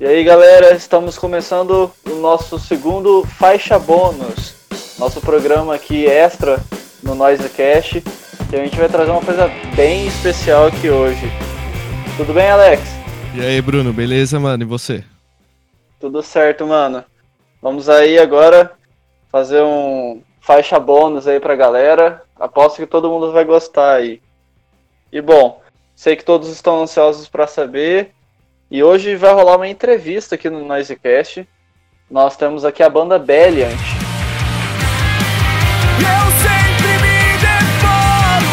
E aí galera, estamos começando o nosso segundo Faixa Bônus, nosso programa aqui extra no Noisecast, e a gente vai trazer uma coisa bem especial aqui hoje. Tudo bem, Alex? E aí, Bruno, beleza, mano? E você? Tudo certo, mano. Vamos aí agora fazer um faixa bônus aí pra galera. Aposto que todo mundo vai gostar aí. E bom, sei que todos estão ansiosos para saber e hoje vai rolar uma entrevista aqui no Noisecast. Nós temos aqui a banda Belliant. Eu sempre me devoro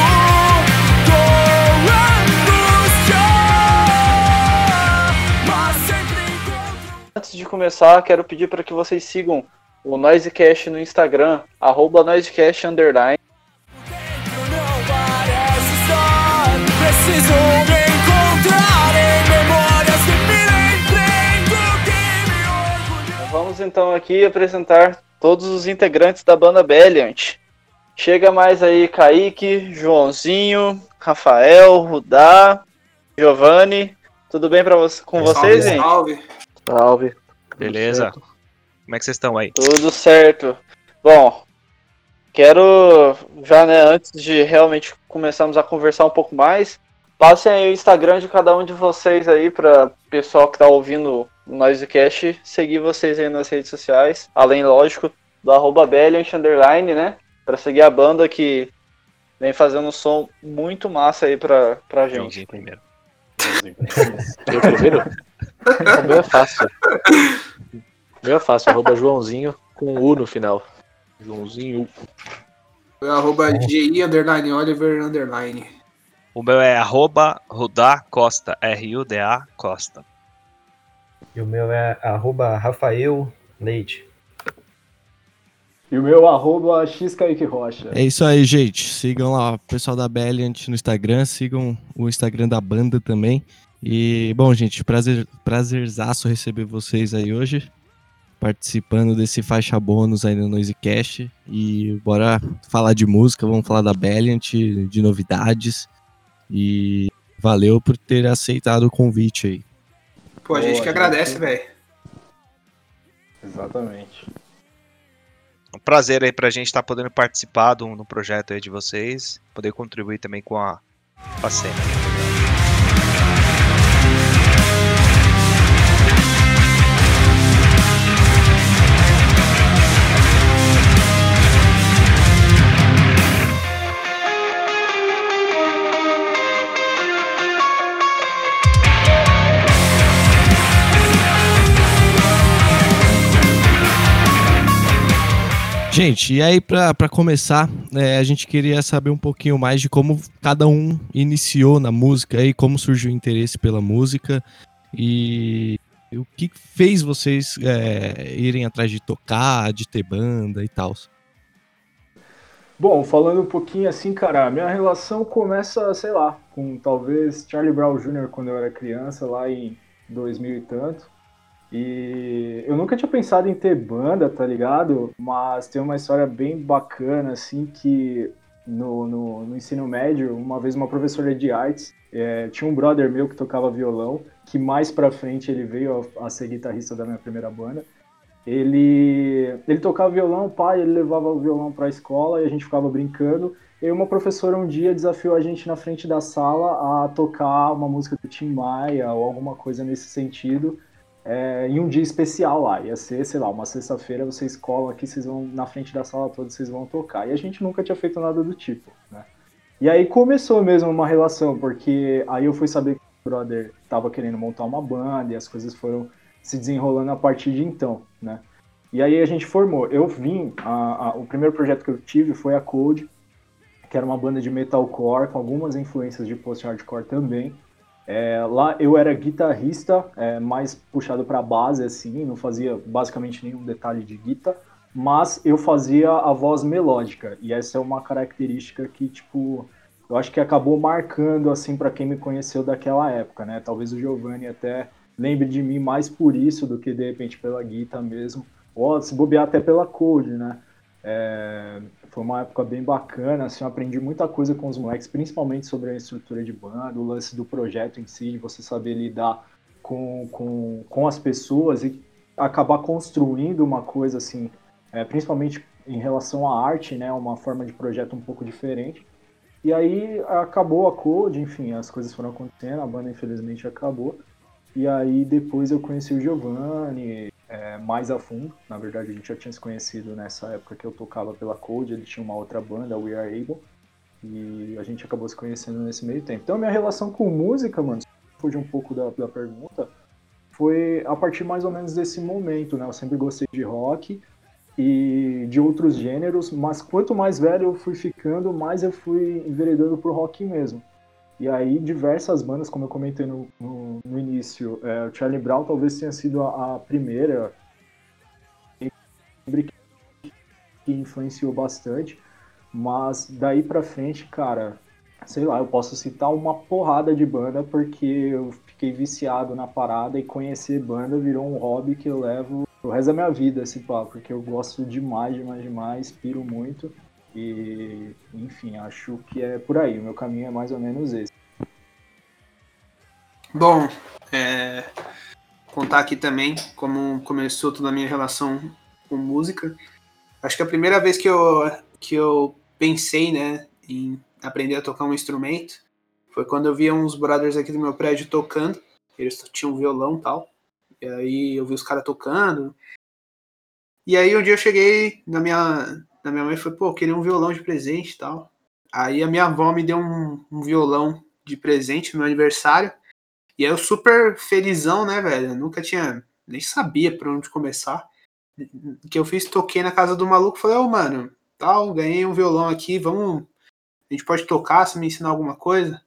mas sempre encontro. Antes de começar, quero pedir para que vocês sigam o Noisecast no Instagram, arroba Noisecast Underline. Dentro não parece estar. Preciso me Vamos então aqui apresentar todos os integrantes da banda Belliant. Chega mais aí Kaique, Joãozinho, Rafael, Rudá, Giovanni. Tudo bem pra você, com vocês, hein? Salve. Salve. Beleza? Como é que vocês estão aí? Tudo certo. Bom, quero já, né, antes de realmente começarmos a conversar um pouco mais, passem aí o Instagram de cada um de vocês aí para pessoal que tá ouvindo o Noisecast seguir vocês aí nas redes sociais, além, lógico, do arroba Underline, né, para seguir a banda que vem fazendo um som muito massa aí pra, pra gente. Joãozinho primeiro. Eu primeiro? O meu é fácil. O meu é fácil, arroba Joãozinho com U no final. Joãozinho. Foi arroba GI underline Oliver underline. O meu é arroba Rudá Costa, R-U-D-A Costa. E o meu é arroba Rafael Leite. E o meu arroba xkaique rocha. É isso aí, gente. Sigam lá o pessoal da Belliant no Instagram, sigam o Instagram da banda também. E, bom, gente, prazer, prazerzaço receber vocês aí hoje, participando desse faixa bônus aí no Noisecast. E bora falar de música, vamos falar da Belliant, de novidades. E valeu por ter aceitado o convite aí. Pô, a gente Boa, que gente. agradece, velho. Exatamente. É um prazer aí pra gente estar podendo participar do, no projeto aí de vocês, poder contribuir também com a, com a cena. Gente, e aí pra começar, é, a gente queria saber um pouquinho mais de como cada um iniciou na música e como surgiu o interesse pela música e o que fez vocês é, irem atrás de tocar, de ter banda e tal. Bom, falando um pouquinho assim, cara, minha relação começa, sei lá, com talvez Charlie Brown Jr. quando eu era criança, lá em 2000 e tanto. E eu nunca tinha pensado em ter banda, tá ligado? Mas tem uma história bem bacana, assim, que no, no, no ensino médio, uma vez uma professora de artes, é, tinha um brother meu que tocava violão, que mais pra frente ele veio a, a ser guitarrista da minha primeira banda. Ele, ele tocava violão, pai, ele levava o violão pra escola e a gente ficava brincando. E uma professora um dia desafiou a gente na frente da sala a tocar uma música do Tim Maia ou alguma coisa nesse sentido é, em um dia especial lá. Ia ser, sei lá, uma sexta-feira, vocês colam aqui, vocês vão na frente da sala toda, vocês vão tocar. E a gente nunca tinha feito nada do tipo, né? E aí começou mesmo uma relação, porque aí eu fui saber que o brother tava querendo montar uma banda e as coisas foram se desenrolando a partir de então, né? E aí a gente formou. Eu vim, a- a- o primeiro projeto que eu tive foi a Code, que era uma banda de metalcore com algumas influências de post-hardcore também. É, lá eu era guitarrista, é, mais puxado para base, assim, não fazia basicamente nenhum detalhe de guitarra, mas eu fazia a voz melódica, e essa é uma característica que, tipo, eu acho que acabou marcando, assim, para quem me conheceu daquela época, né? Talvez o Giovanni até lembre de mim mais por isso do que, de repente, pela guitarra mesmo, ou se bobear até pela Code, né? É, foi uma época bem bacana, assim, eu aprendi muita coisa com os moleques, principalmente sobre a estrutura de banda, o lance do projeto em si, de você saber lidar com, com, com as pessoas e acabar construindo uma coisa assim, é, principalmente em relação à arte, né, uma forma de projeto um pouco diferente. E aí acabou a Code, enfim, as coisas foram acontecendo, a banda infelizmente acabou. E aí depois eu conheci o Giovanni é, mais a fundo. Na verdade a gente já tinha se conhecido nessa época que eu tocava pela Code, ele tinha uma outra banda, We Are Able. E a gente acabou se conhecendo nesse meio tempo. Então minha relação com música, mano, fugir um pouco da, da pergunta, foi a partir mais ou menos desse momento, né? Eu sempre gostei de rock e de outros gêneros, mas quanto mais velho eu fui ficando, mais eu fui enveredando pro rock mesmo. E aí diversas bandas, como eu comentei no, no, no início, é, o Charlie Brown talvez tenha sido a, a primeira que influenciou bastante, mas daí pra frente, cara, sei lá, eu posso citar uma porrada de banda porque eu fiquei viciado na parada e conhecer banda virou um hobby que eu levo o resto da minha vida, esse papo, porque eu gosto demais, demais, demais, piro muito e, enfim, acho que é por aí, o meu caminho é mais ou menos esse. Bom, é, contar aqui também como começou toda a minha relação com música. Acho que a primeira vez que eu, que eu pensei, né, em aprender a tocar um instrumento foi quando eu via uns brothers aqui do meu prédio tocando. Eles tinham violão e tal. E aí eu vi os caras tocando. E aí um dia eu cheguei na minha, na minha mãe falei, pô, queria um violão de presente e tal. Aí a minha avó me deu um, um violão de presente no meu aniversário. E aí eu super felizão, né, velho? Eu nunca tinha, nem sabia por onde começar. Que eu fiz, toquei na casa do maluco, falei, ô, oh, mano, tal, ganhei um violão aqui, vamos a gente pode tocar, se me ensinar alguma coisa?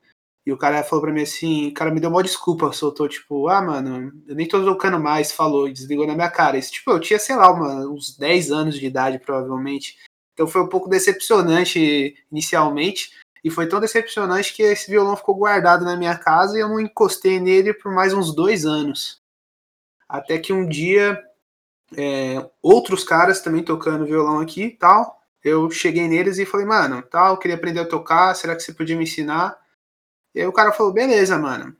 E o cara falou pra mim assim, o cara me deu uma desculpa, soltou tipo, ah, mano, eu nem tô tocando mais, falou, desligou na minha cara. Isso, tipo, eu tinha, sei lá, uma, uns 10 anos de idade, provavelmente. Então foi um pouco decepcionante inicialmente, e foi tão decepcionante que esse violão ficou guardado na minha casa e eu não encostei nele por mais uns dois anos. Até que um dia, é, outros caras também tocando violão aqui tal, eu cheguei neles e falei, mano, tal, queria aprender a tocar, será que você podia me ensinar? E aí o cara falou, beleza, mano.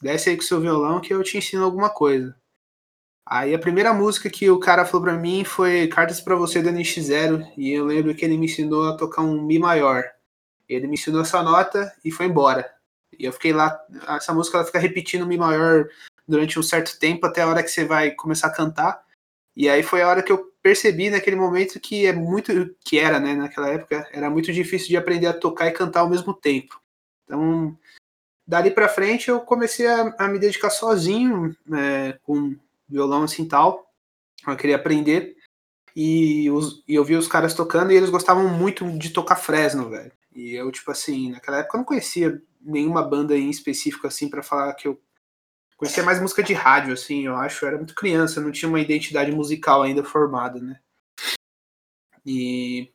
Desce aí com seu violão que eu te ensino alguma coisa. Aí a primeira música que o cara falou pra mim foi Cartas para Você do NX0, e eu lembro que ele me ensinou a tocar um Mi maior. Ele me ensinou essa nota e foi embora. E eu fiquei lá, essa música ela fica repetindo Mi maior durante um certo tempo até a hora que você vai começar a cantar. E aí foi a hora que eu percebi naquele momento que é muito que era, né, naquela época, era muito difícil de aprender a tocar e cantar ao mesmo tempo. Então, dali para frente eu comecei a, a, me dedicar sozinho, é, com violão assim tal. Eu queria aprender e, os, e eu vi os caras tocando e eles gostavam muito de tocar Fresno, velho. E eu tipo assim, naquela época eu não conhecia nenhuma banda em específico assim para falar que eu Conhecia mais música de rádio, assim, eu acho. Eu era muito criança, não tinha uma identidade musical ainda formada, né? E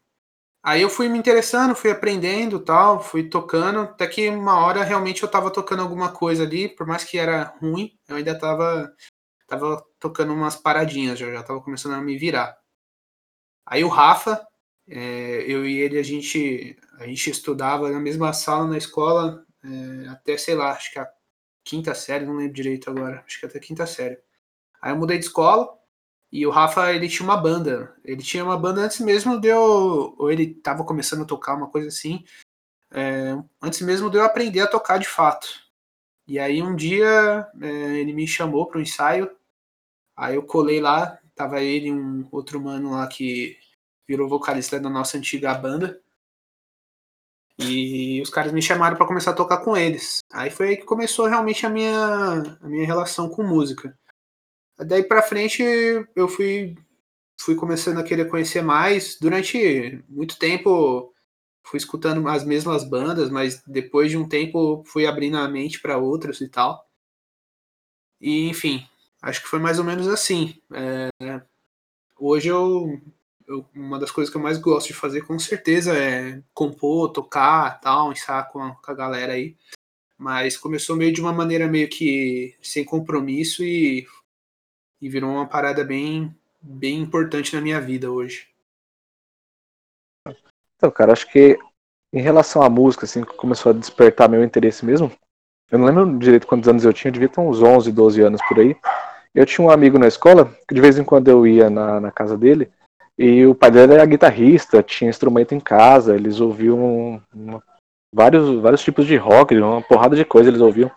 aí eu fui me interessando, fui aprendendo tal, fui tocando, até que uma hora realmente eu tava tocando alguma coisa ali, por mais que era ruim, eu ainda tava, tava tocando umas paradinhas, já, já tava começando a me virar. Aí o Rafa, é, eu e ele, a gente, a gente estudava na mesma sala na escola, é, até, sei lá, acho que a quinta série, não lembro direito agora, acho que até quinta série. Aí eu mudei de escola e o Rafa, ele tinha uma banda. Ele tinha uma banda antes mesmo de eu. Ou ele tava começando a tocar, uma coisa assim. É, antes mesmo de eu aprender a tocar de fato. E aí um dia é, ele me chamou para um ensaio. Aí eu colei lá, tava ele e um outro mano lá que virou vocalista da nossa antiga banda. E os caras me chamaram para começar a tocar com eles. Aí foi aí que começou realmente a minha, a minha relação com música. Daí para frente eu fui fui começando a querer conhecer mais. Durante muito tempo fui escutando as mesmas bandas, mas depois de um tempo fui abrindo a mente para outras e tal. E enfim, acho que foi mais ou menos assim. É, hoje eu eu, uma das coisas que eu mais gosto de fazer com certeza é compor, tocar, tal, ensaiar com a, com a galera aí. Mas começou meio de uma maneira meio que sem compromisso e, e virou uma parada bem, bem importante na minha vida hoje. Então, cara, acho que em relação à música, assim, começou a despertar meu interesse mesmo, Eu não lembro direito quantos anos eu tinha, eu devia ter uns 11, 12 anos por aí. Eu tinha um amigo na escola, que de vez em quando eu ia na, na casa dele, e o pai dele era guitarrista, tinha instrumento em casa, eles ouviam vários, vários tipos de rock, uma porrada de coisa eles ouviam.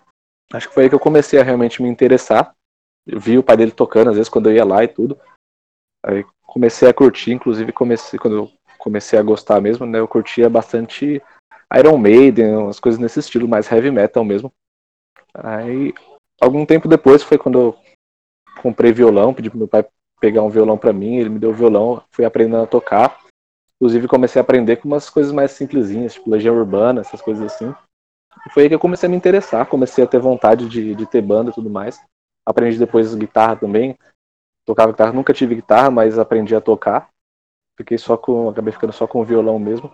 Acho que foi aí que eu comecei a realmente me interessar. Eu vi o pai dele tocando, às vezes, quando eu ia lá e tudo. Aí comecei a curtir, inclusive comecei, quando eu comecei a gostar mesmo, né? Eu curtia bastante Iron Maiden, umas coisas nesse estilo, mais heavy metal mesmo. Aí, algum tempo depois foi quando eu comprei violão, pedi pro meu pai pegar um violão pra mim, ele me deu o violão, fui aprendendo a tocar. Inclusive comecei a aprender com umas coisas mais simplesinhas, tipo Legião Urbana, essas coisas assim. E foi aí que eu comecei a me interessar, comecei a ter vontade de, de ter banda e tudo mais. Aprendi depois guitarra também. Tocava guitarra, nunca tive guitarra, mas aprendi a tocar. Fiquei só com. Acabei ficando só com o violão mesmo.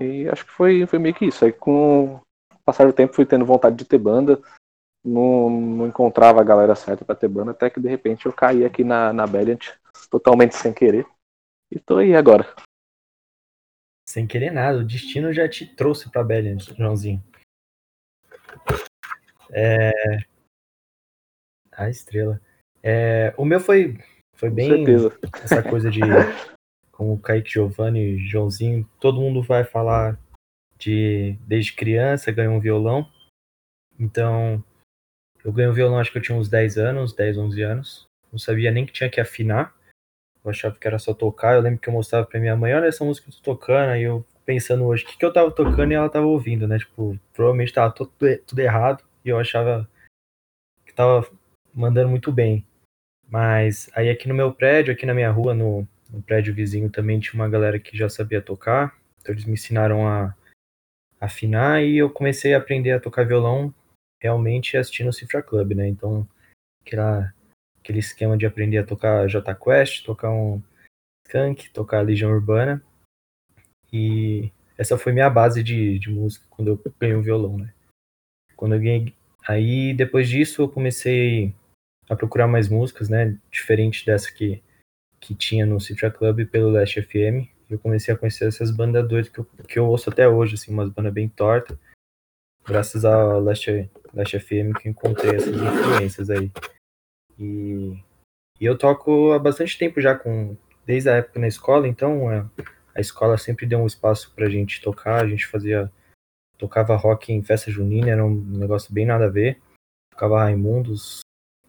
E acho que foi, foi meio que isso. Aí com o passar do tempo fui tendo vontade de ter banda. Não, não encontrava a galera certa pra ter banda, até que de repente eu caí aqui na, na Valiant, totalmente sem querer. E tô aí agora. Sem querer nada, o destino já te trouxe pra Bellion, Joãozinho. É... A estrela. É, O meu foi, foi Com bem certeza. essa coisa de como o Kaique Giovanni, Joãozinho, todo mundo vai falar de desde criança ganhou um violão. Então, eu ganhei um violão acho que eu tinha uns 10 anos, 10, 11 anos. Não sabia nem que tinha que afinar. Eu achava que era só tocar. Eu lembro que eu mostrava pra minha mãe, olha essa música que eu tô tocando. Aí eu pensando hoje, o que, que eu tava tocando e ela tava ouvindo, né? Tipo, provavelmente tava tudo, tudo errado e eu achava que tava mandando muito bem. Mas aí aqui no meu prédio, aqui na minha rua, no, no prédio vizinho também tinha uma galera que já sabia tocar. Então eles me ensinaram a afinar e eu comecei a aprender a tocar violão realmente assistindo o Cifra Club, né? Então, aquela, aquele esquema de aprender a tocar J Quest, tocar um Skunk, tocar Legião Urbana. E essa foi minha base de, de música quando eu ganhei o violão, né? Quando eu ganhei. Aí depois disso eu comecei a procurar mais músicas, né? Diferente dessa que, que tinha no Citra Club pelo Last FM. Eu comecei a conhecer essas bandas doidas que eu, que eu ouço até hoje, assim, umas bandas bem tortas. Graças ao Last, Last FM que encontrei essas influências aí. E, e eu toco há bastante tempo já, com, desde a época na escola, então é, a escola sempre deu um espaço pra gente tocar, a gente fazia. Tocava rock em festa junina, era um negócio bem nada a ver. Tocava Raimundos,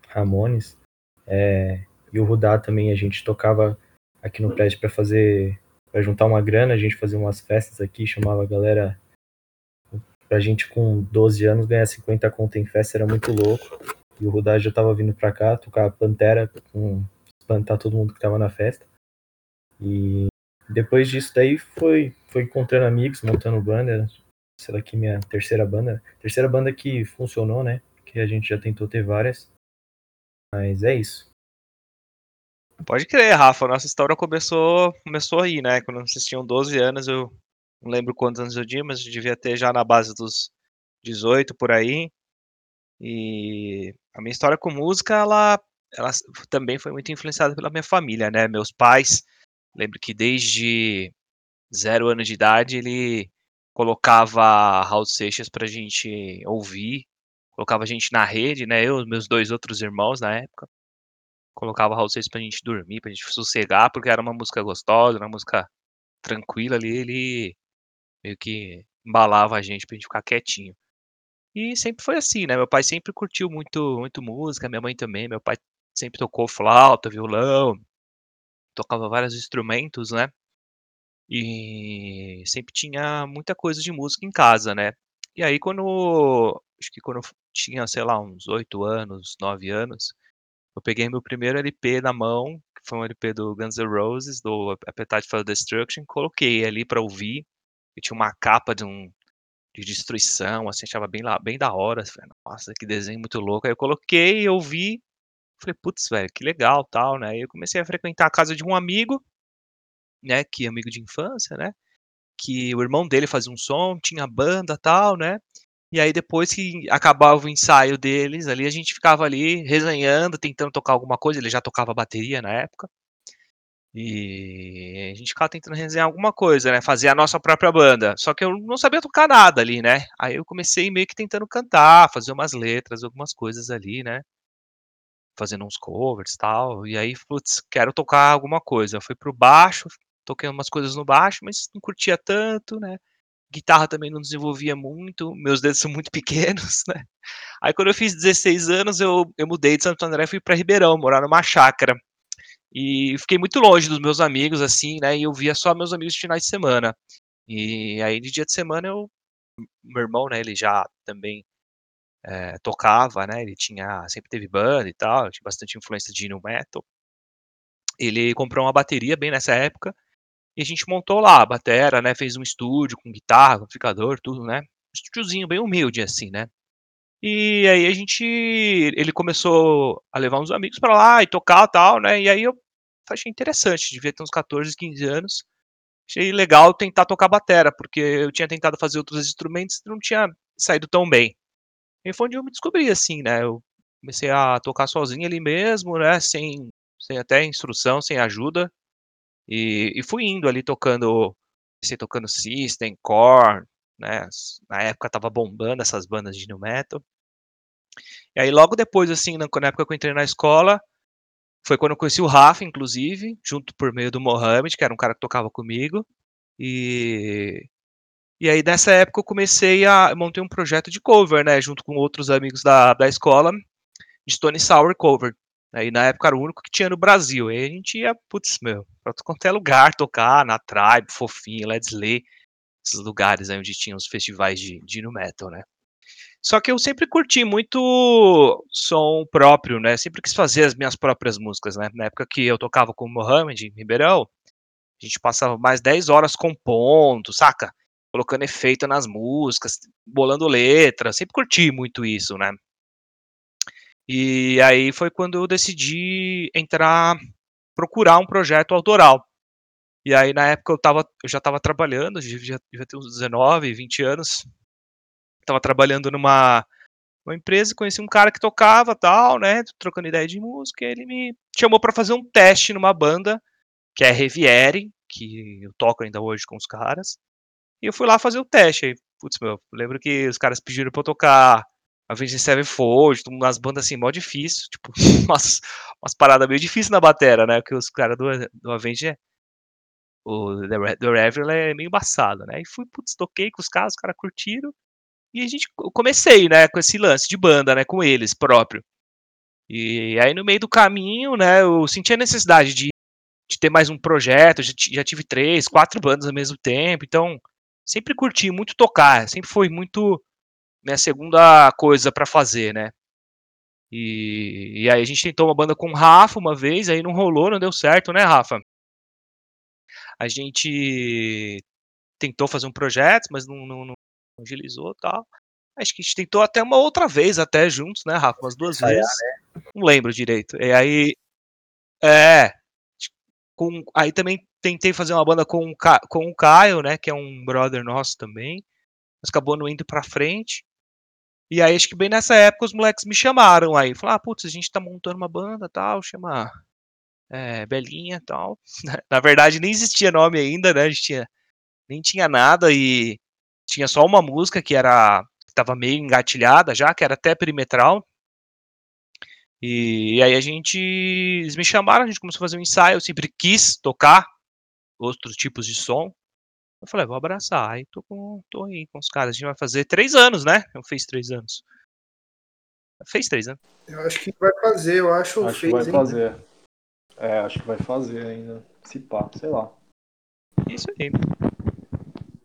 Ramones. é, e o Rudá também a gente tocava aqui no prédio para fazer. para juntar uma grana, a gente fazia umas festas aqui, chamava a galera. Pra gente com 12 anos ganhar 50 conto em festa era muito louco. E o Rudá já tava vindo pra cá, tocar Pantera, com espantar todo mundo que tava na festa. E depois disso daí foi, foi encontrando amigos, montando banda. Essa daqui é minha terceira banda. Terceira banda que funcionou, né? Que a gente já tentou ter várias. Mas é isso. Pode crer, Rafa. Nossa história começou, começou aí, né? Quando vocês tinham 12 anos, eu não lembro quantos anos eu tinha, mas eu devia ter já na base dos 18 por aí. E a minha história com música, ela, ela também foi muito influenciada pela minha família, né? Meus pais, lembro que desde zero anos de idade ele colocava Raul Seixas pra gente ouvir, colocava a gente na rede, né? Eu e meus dois outros irmãos na época. Colocava Raul Seixas pra gente dormir, pra gente sossegar, porque era uma música gostosa, uma música tranquila ali, ele meio que embalava a gente pra gente ficar quietinho. E sempre foi assim, né? Meu pai sempre curtiu muito, muito música, minha mãe também. Meu pai sempre tocou flauta, violão, tocava vários instrumentos, né? E sempre tinha muita coisa de música em casa, né? E aí quando, acho que quando eu tinha, sei lá, uns 8 anos, 9 anos, eu peguei meu primeiro LP na mão, que foi um LP do Guns N' Roses, do Appetite for Destruction, coloquei ali pra ouvir, e tinha uma capa de um de destruição, assim, achava bem, lá, bem da hora. Falei, nossa, que desenho muito louco. Aí eu coloquei, eu vi, falei, putz, velho, que legal, tal, né? Aí eu comecei a frequentar a casa de um amigo, né, que é amigo de infância, né? Que o irmão dele fazia um som, tinha banda, tal, né? E aí depois que acabava o ensaio deles, ali a gente ficava ali resenhando, tentando tocar alguma coisa. Ele já tocava bateria na época. E a gente ficava tentando resenhar alguma coisa, né? Fazer a nossa própria banda. Só que eu não sabia tocar nada ali, né? Aí eu comecei meio que tentando cantar, fazer umas letras, algumas coisas ali, né? Fazendo uns covers e tal. E aí, putz, quero tocar alguma coisa. Eu fui pro baixo, toquei umas coisas no baixo, mas não curtia tanto, né? Guitarra também não desenvolvia muito, meus dedos são muito pequenos, né? Aí quando eu fiz 16 anos, eu, eu mudei de Santo André e fui para Ribeirão, morar numa chácara. E fiquei muito longe dos meus amigos, assim, né? E eu via só meus amigos de finais de semana. E aí, de dia de semana, eu. Meu irmão, né? Ele já também é, tocava, né? Ele tinha. Sempre teve banda e tal, tinha bastante influência de no metal. Ele comprou uma bateria bem nessa época. E a gente montou lá a batera, né? Fez um estúdio com guitarra, amplificador, tudo, né? Um estúdiozinho bem humilde, assim, né? E aí a gente. Ele começou a levar uns amigos pra lá e tocar e tal, né? E aí eu achei interessante, devia ter uns 14, 15 anos. Achei legal tentar tocar batera, porque eu tinha tentado fazer outros instrumentos e não tinha saído tão bem. E foi onde eu me descobri, assim, né? Eu comecei a tocar sozinho ali mesmo, né? Sem, sem até instrução, sem ajuda. E, e fui indo ali tocando. Comecei tocando System, Core, né? Na época tava bombando essas bandas de new metal. E aí logo depois, assim, na, na época que eu entrei na escola, foi quando eu conheci o Rafa, inclusive, junto por meio do Mohamed, que era um cara que tocava comigo. E e aí nessa época eu comecei a montei um projeto de cover, né, junto com outros amigos da, da escola, de Stone Sour cover. Aí na época era o único que tinha no Brasil. Aí a gente ia, putz, meu, pra qualquer lugar tocar, na Tribe, Fofinho, Let's Lay, esses lugares aí onde tinha os festivais de, de metal, né. Só que eu sempre curti muito som próprio, né? Sempre quis fazer as minhas próprias músicas, né? Na época que eu tocava com o Mohamed em Ribeirão, a gente passava mais 10 horas compondo, saca? Colocando efeito nas músicas, bolando letra, sempre curti muito isso, né? E aí foi quando eu decidi entrar, procurar um projeto autoral. E aí na época eu, tava, eu já estava trabalhando, já, já uns 19, 20 anos, tava trabalhando numa uma empresa, conheci um cara que tocava tal, né, trocando ideia de música, ele me chamou para fazer um teste numa banda que é Reviere, que eu toco ainda hoje com os caras. E eu fui lá fazer o teste. Aí, putz, meu, lembro que os caras pediram pra eu tocar Avenged Sevenfold, umas bandas assim, mó difícil, tipo, umas, umas paradas meio difíceis na batera, né, porque os caras do, do Avenged, o The, The Revel é meio embaçado, né, e fui, putz, toquei com os caras, os caras curtiram, e a gente comecei, né, com esse lance de banda, né, com eles próprio. E aí no meio do caminho, né, eu senti a necessidade de, de ter mais um projeto, já, já tive três, quatro bandas ao mesmo tempo, então sempre curti muito tocar, sempre foi muito minha segunda coisa para fazer, né. E, e, aí a gente tentou uma banda com o Rafa uma vez, aí não rolou, não deu certo, né, Rafa? A gente tentou fazer um projeto, mas não, não, não agilizou tal. Acho que a gente tentou até uma outra vez, até juntos, né, Rafa? Umas duas vezes. Né? Não lembro direito. E aí. É. Com, aí também tentei fazer uma banda com, com o Caio, né? Que é um brother nosso também. Mas acabou não indo pra frente. E aí, acho que bem nessa época, os moleques me chamaram aí. Falaram, ah, putz, a gente tá montando uma banda tal, chama é, Belinha tal. Na verdade, nem existia nome ainda, né? A gente tinha, nem tinha nada e tinha só uma música que era estava meio engatilhada já, que era até perimetral. E, e, aí a gente eles me chamaram, a gente começou a fazer um ensaio, eu sempre quis tocar outros tipos de som. Eu falei, vou abraçar. Aí tô com tô aí com os caras, a gente vai fazer três anos, né? Eu fiz três anos. Fez três anos. Eu acho que vai fazer, eu acho. Acho que vai ainda. fazer. É, acho que vai fazer ainda. Se pá, sei lá. Isso aí.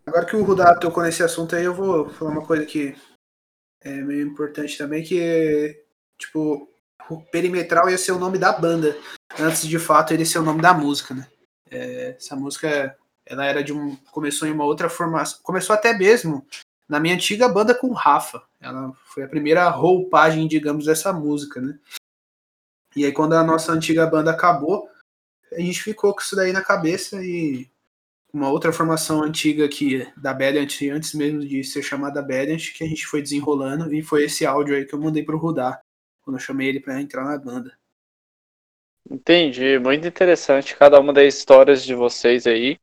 Agora que o Rudá tocou nesse assunto aí, eu vou falar uma coisa que é meio importante também, que tipo, o Perimetral ia ser o nome da banda, antes de fato ele ser o nome da música, né? É, essa música, ela era de um. começou em uma outra formação, começou até mesmo na minha antiga banda com o Rafa. Ela foi a primeira roupagem, digamos, dessa música, né? E aí quando a nossa antiga banda acabou, a gente ficou com isso daí na cabeça e uma outra formação antiga aqui da Belliant, antes mesmo de ser chamada Belliant, que a gente foi desenrolando, e foi esse áudio aí que eu mandei pro Rudar, quando eu chamei ele para entrar na banda. Entendi, muito interessante cada uma das histórias de vocês aí.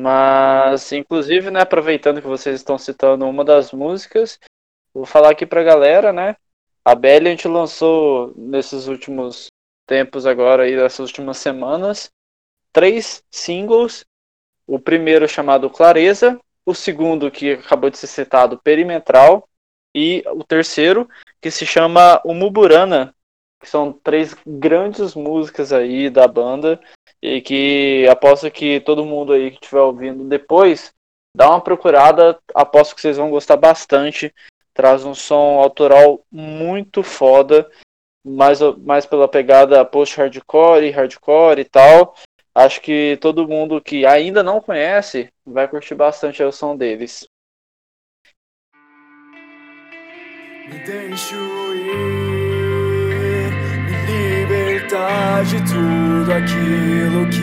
Mas, inclusive, né, aproveitando que vocês estão citando uma das músicas, vou falar aqui pra galera, né? A Belly a gente lançou nesses últimos tempos agora aí, nessas últimas semanas, três singles. O primeiro chamado Clareza, o segundo que acabou de ser citado Perimetral e o terceiro que se chama O Muburana, que são três grandes músicas aí da banda e que aposto que todo mundo aí que estiver ouvindo depois dá uma procurada, aposto que vocês vão gostar bastante. Traz um som autoral muito foda, mais, mais pela pegada post-hardcore, hardcore e tal. Acho que todo mundo que ainda não conhece vai curtir bastante o som deles. Me de tudo aquilo que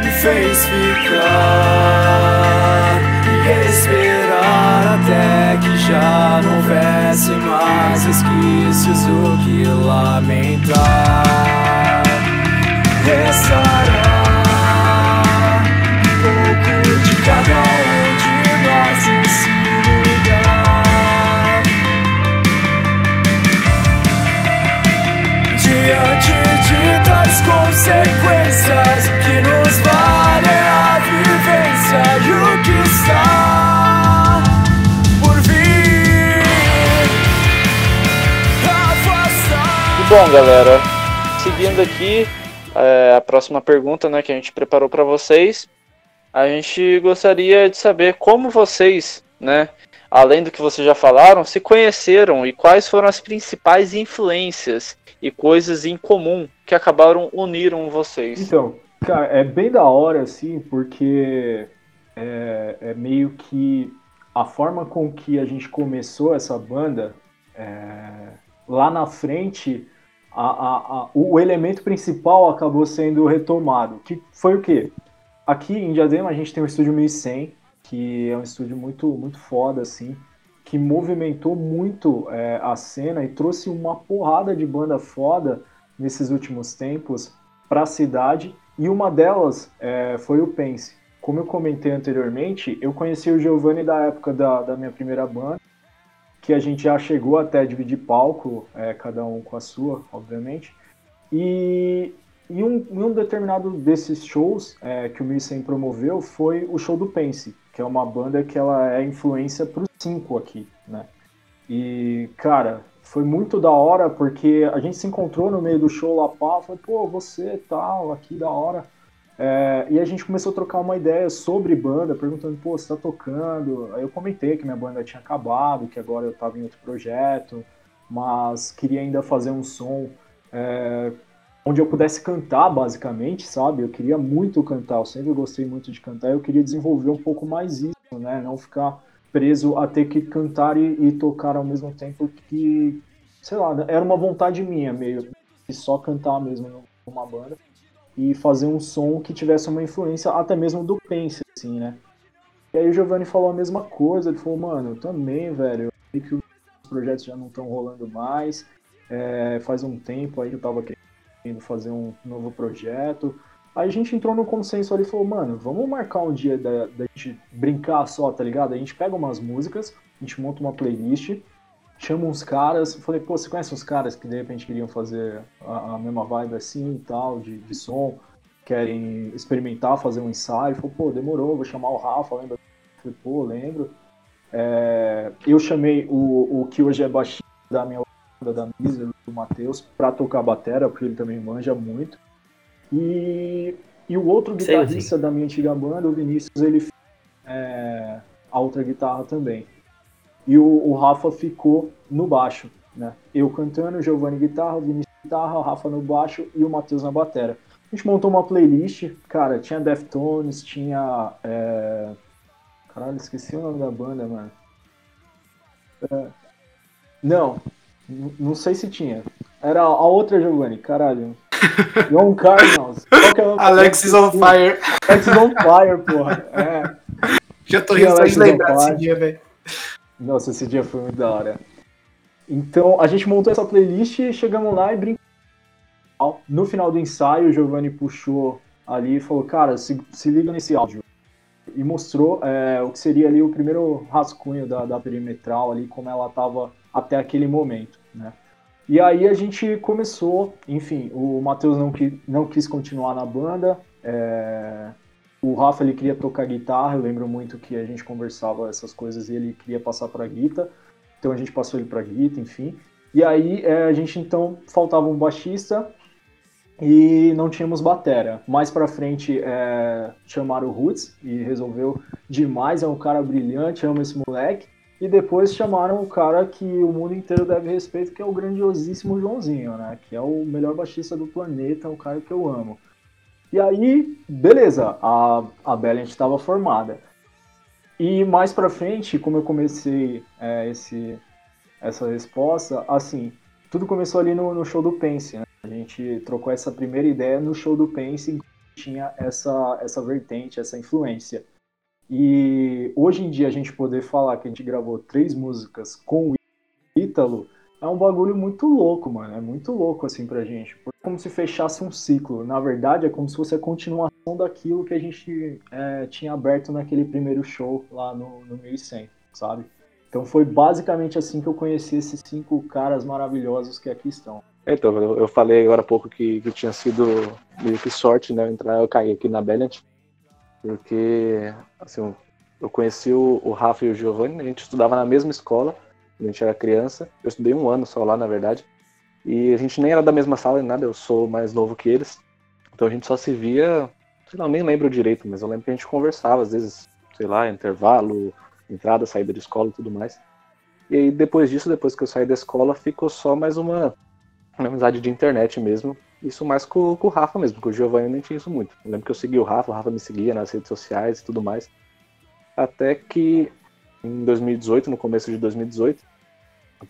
me fez ficar e esperar até que já não houvesse mais resquícios do que lamentar. Restará Diante de consequências, que nos vale a vivência e o que está por vir. E bom, galera, seguindo aqui é, a próxima pergunta né, que a gente preparou para vocês, a gente gostaria de saber como vocês, né, além do que vocês já falaram, se conheceram e quais foram as principais influências e coisas em comum que acabaram uniram vocês. Então, cara, é bem da hora, assim, porque é, é meio que a forma com que a gente começou essa banda, é, lá na frente, a- a- a- o elemento principal acabou sendo retomado. Que foi o quê? Aqui em Diadema a gente tem o Estúdio 1100, que é um estúdio muito, muito foda, assim, que movimentou muito é, a cena e trouxe uma porrada de banda foda nesses últimos tempos para a cidade. E uma delas é, foi o Pense. Como eu comentei anteriormente, eu conheci o Giovanni da época da, da minha primeira banda, que a gente já chegou até a dividir palco, é, cada um com a sua, obviamente. E em um, um determinado desses shows é, que o Missem promoveu foi o show do Pense, que é uma banda que ela é influência para os cinco aqui, né? E, cara, foi muito da hora porque a gente se encontrou no meio do show lá, pá, falei, pô, você tal, aqui da hora. É, e a gente começou a trocar uma ideia sobre banda, perguntando, pô, você tá tocando? Aí eu comentei que minha banda tinha acabado, que agora eu tava em outro projeto, mas queria ainda fazer um som é, onde eu pudesse cantar, basicamente, sabe? Eu queria muito cantar, eu sempre gostei muito de cantar, eu queria desenvolver um pouco mais isso, né? Não ficar preso a ter que cantar e, e tocar ao mesmo tempo que, sei lá, era uma vontade minha meio, de só cantar mesmo numa banda e fazer um som que tivesse uma influência até mesmo do Pense, assim, né? E aí o Giovanni falou a mesma coisa, ele falou, mano, eu também, velho, eu vi que os projetos já não estão rolando mais, é, faz um tempo aí que eu tava querendo fazer um novo projeto. Aí a gente entrou no consenso ali e falou, mano, vamos marcar um dia da, da gente brincar só, tá ligado? A gente pega umas músicas, a gente monta uma playlist, chama uns caras, falei, pô, você conhece uns caras que de repente queriam fazer a, a mesma vibe assim e tal, de, de som, querem experimentar, fazer um ensaio? Falei, pô, demorou, vou chamar o Rafa, lembra? Falei, pô, lembro. É, eu chamei o, o que hoje é baixista da minha da Miser, do Matheus, pra tocar batera, porque ele também manja muito. E, e o outro guitarrista da minha antiga banda, o Vinícius, ele é, a outra guitarra também. E o, o Rafa ficou no baixo, né? Eu cantando, o Giovanni guitarra, o Vinícius guitarra, o Rafa no baixo e o Matheus na batera. A gente montou uma playlist, cara, tinha Deftones, tinha... É... Caralho, esqueci o nome da banda, mano. É, Não, não sei se tinha. Era a outra Giovanni, caralho. John Cardinals. Qual que é o nome? Alexis on Fire. Alexis on Fire, porra. É. Já tô E rindo só de lembrar desse dia, velho. Nossa, esse dia foi muito da hora. Então a gente montou essa playlist, chegamos lá e brincamos. No final do ensaio, o Giovanni puxou ali e falou: Cara, se, se liga nesse áudio. E mostrou é, o que seria ali o primeiro rascunho da, da perimetral, ali, como ela estava até aquele momento. Né? E aí a gente começou, enfim, o Matheus não, qui, não quis continuar na banda, é, o Rafa ele queria tocar guitarra, eu lembro muito que a gente conversava essas coisas e ele queria passar para guitarra, então a gente passou ele para guitarra, enfim. E aí é, a gente então faltava um baixista e não tínhamos batera. Mais para frente é, chamaram o Roots e resolveu demais, é um cara brilhante, amo esse moleque. E depois chamaram o cara que o mundo inteiro deve respeito, que é o grandiosíssimo Joãozinho, né? Que é o melhor baixista do planeta, o cara que eu amo. E aí, beleza, a, a Belliant estava formada. E mais pra frente, como eu comecei é, esse, essa resposta, assim, tudo começou ali no, no, show do Pense, né? A gente trocou essa primeira ideia no show do Pense, tinha essa, essa vertente, essa influência. E hoje em dia a gente poder falar que a gente gravou três músicas com o Ítalo é um bagulho muito louco, mano. É muito louco assim pra gente. É como se fechasse um ciclo. Na verdade, é como se fosse a continuação daquilo que a gente é, tinha aberto naquele primeiro show lá no, no 1100, sabe? Então foi basicamente assim que eu conheci esses cinco caras maravilhosos que aqui estão. Então, eu falei agora há pouco que, que tinha sido meio que sorte, né? Entrar, eu caí aqui na Belliant porque assim, eu conheci o, o Rafa e o Giovanni, a gente estudava na mesma escola, quando a gente era criança. Eu estudei um ano só lá, na verdade. E a gente nem era da mesma sala nem nada, eu sou mais novo que eles. Então a gente só se via, sei lá, eu nem lembro direito, mas eu lembro que a gente conversava, às vezes, sei lá, intervalo, entrada, saída de escola e tudo mais. E aí depois disso, depois que eu saí da escola, ficou só mais uma, uma amizade de internet mesmo. Isso mais com, com o Rafa mesmo, com o Giovanni nem tinha isso muito. Eu lembro que eu segui o Rafa, o Rafa me seguia nas redes sociais e tudo mais. Até que em 2018, no começo de 2018,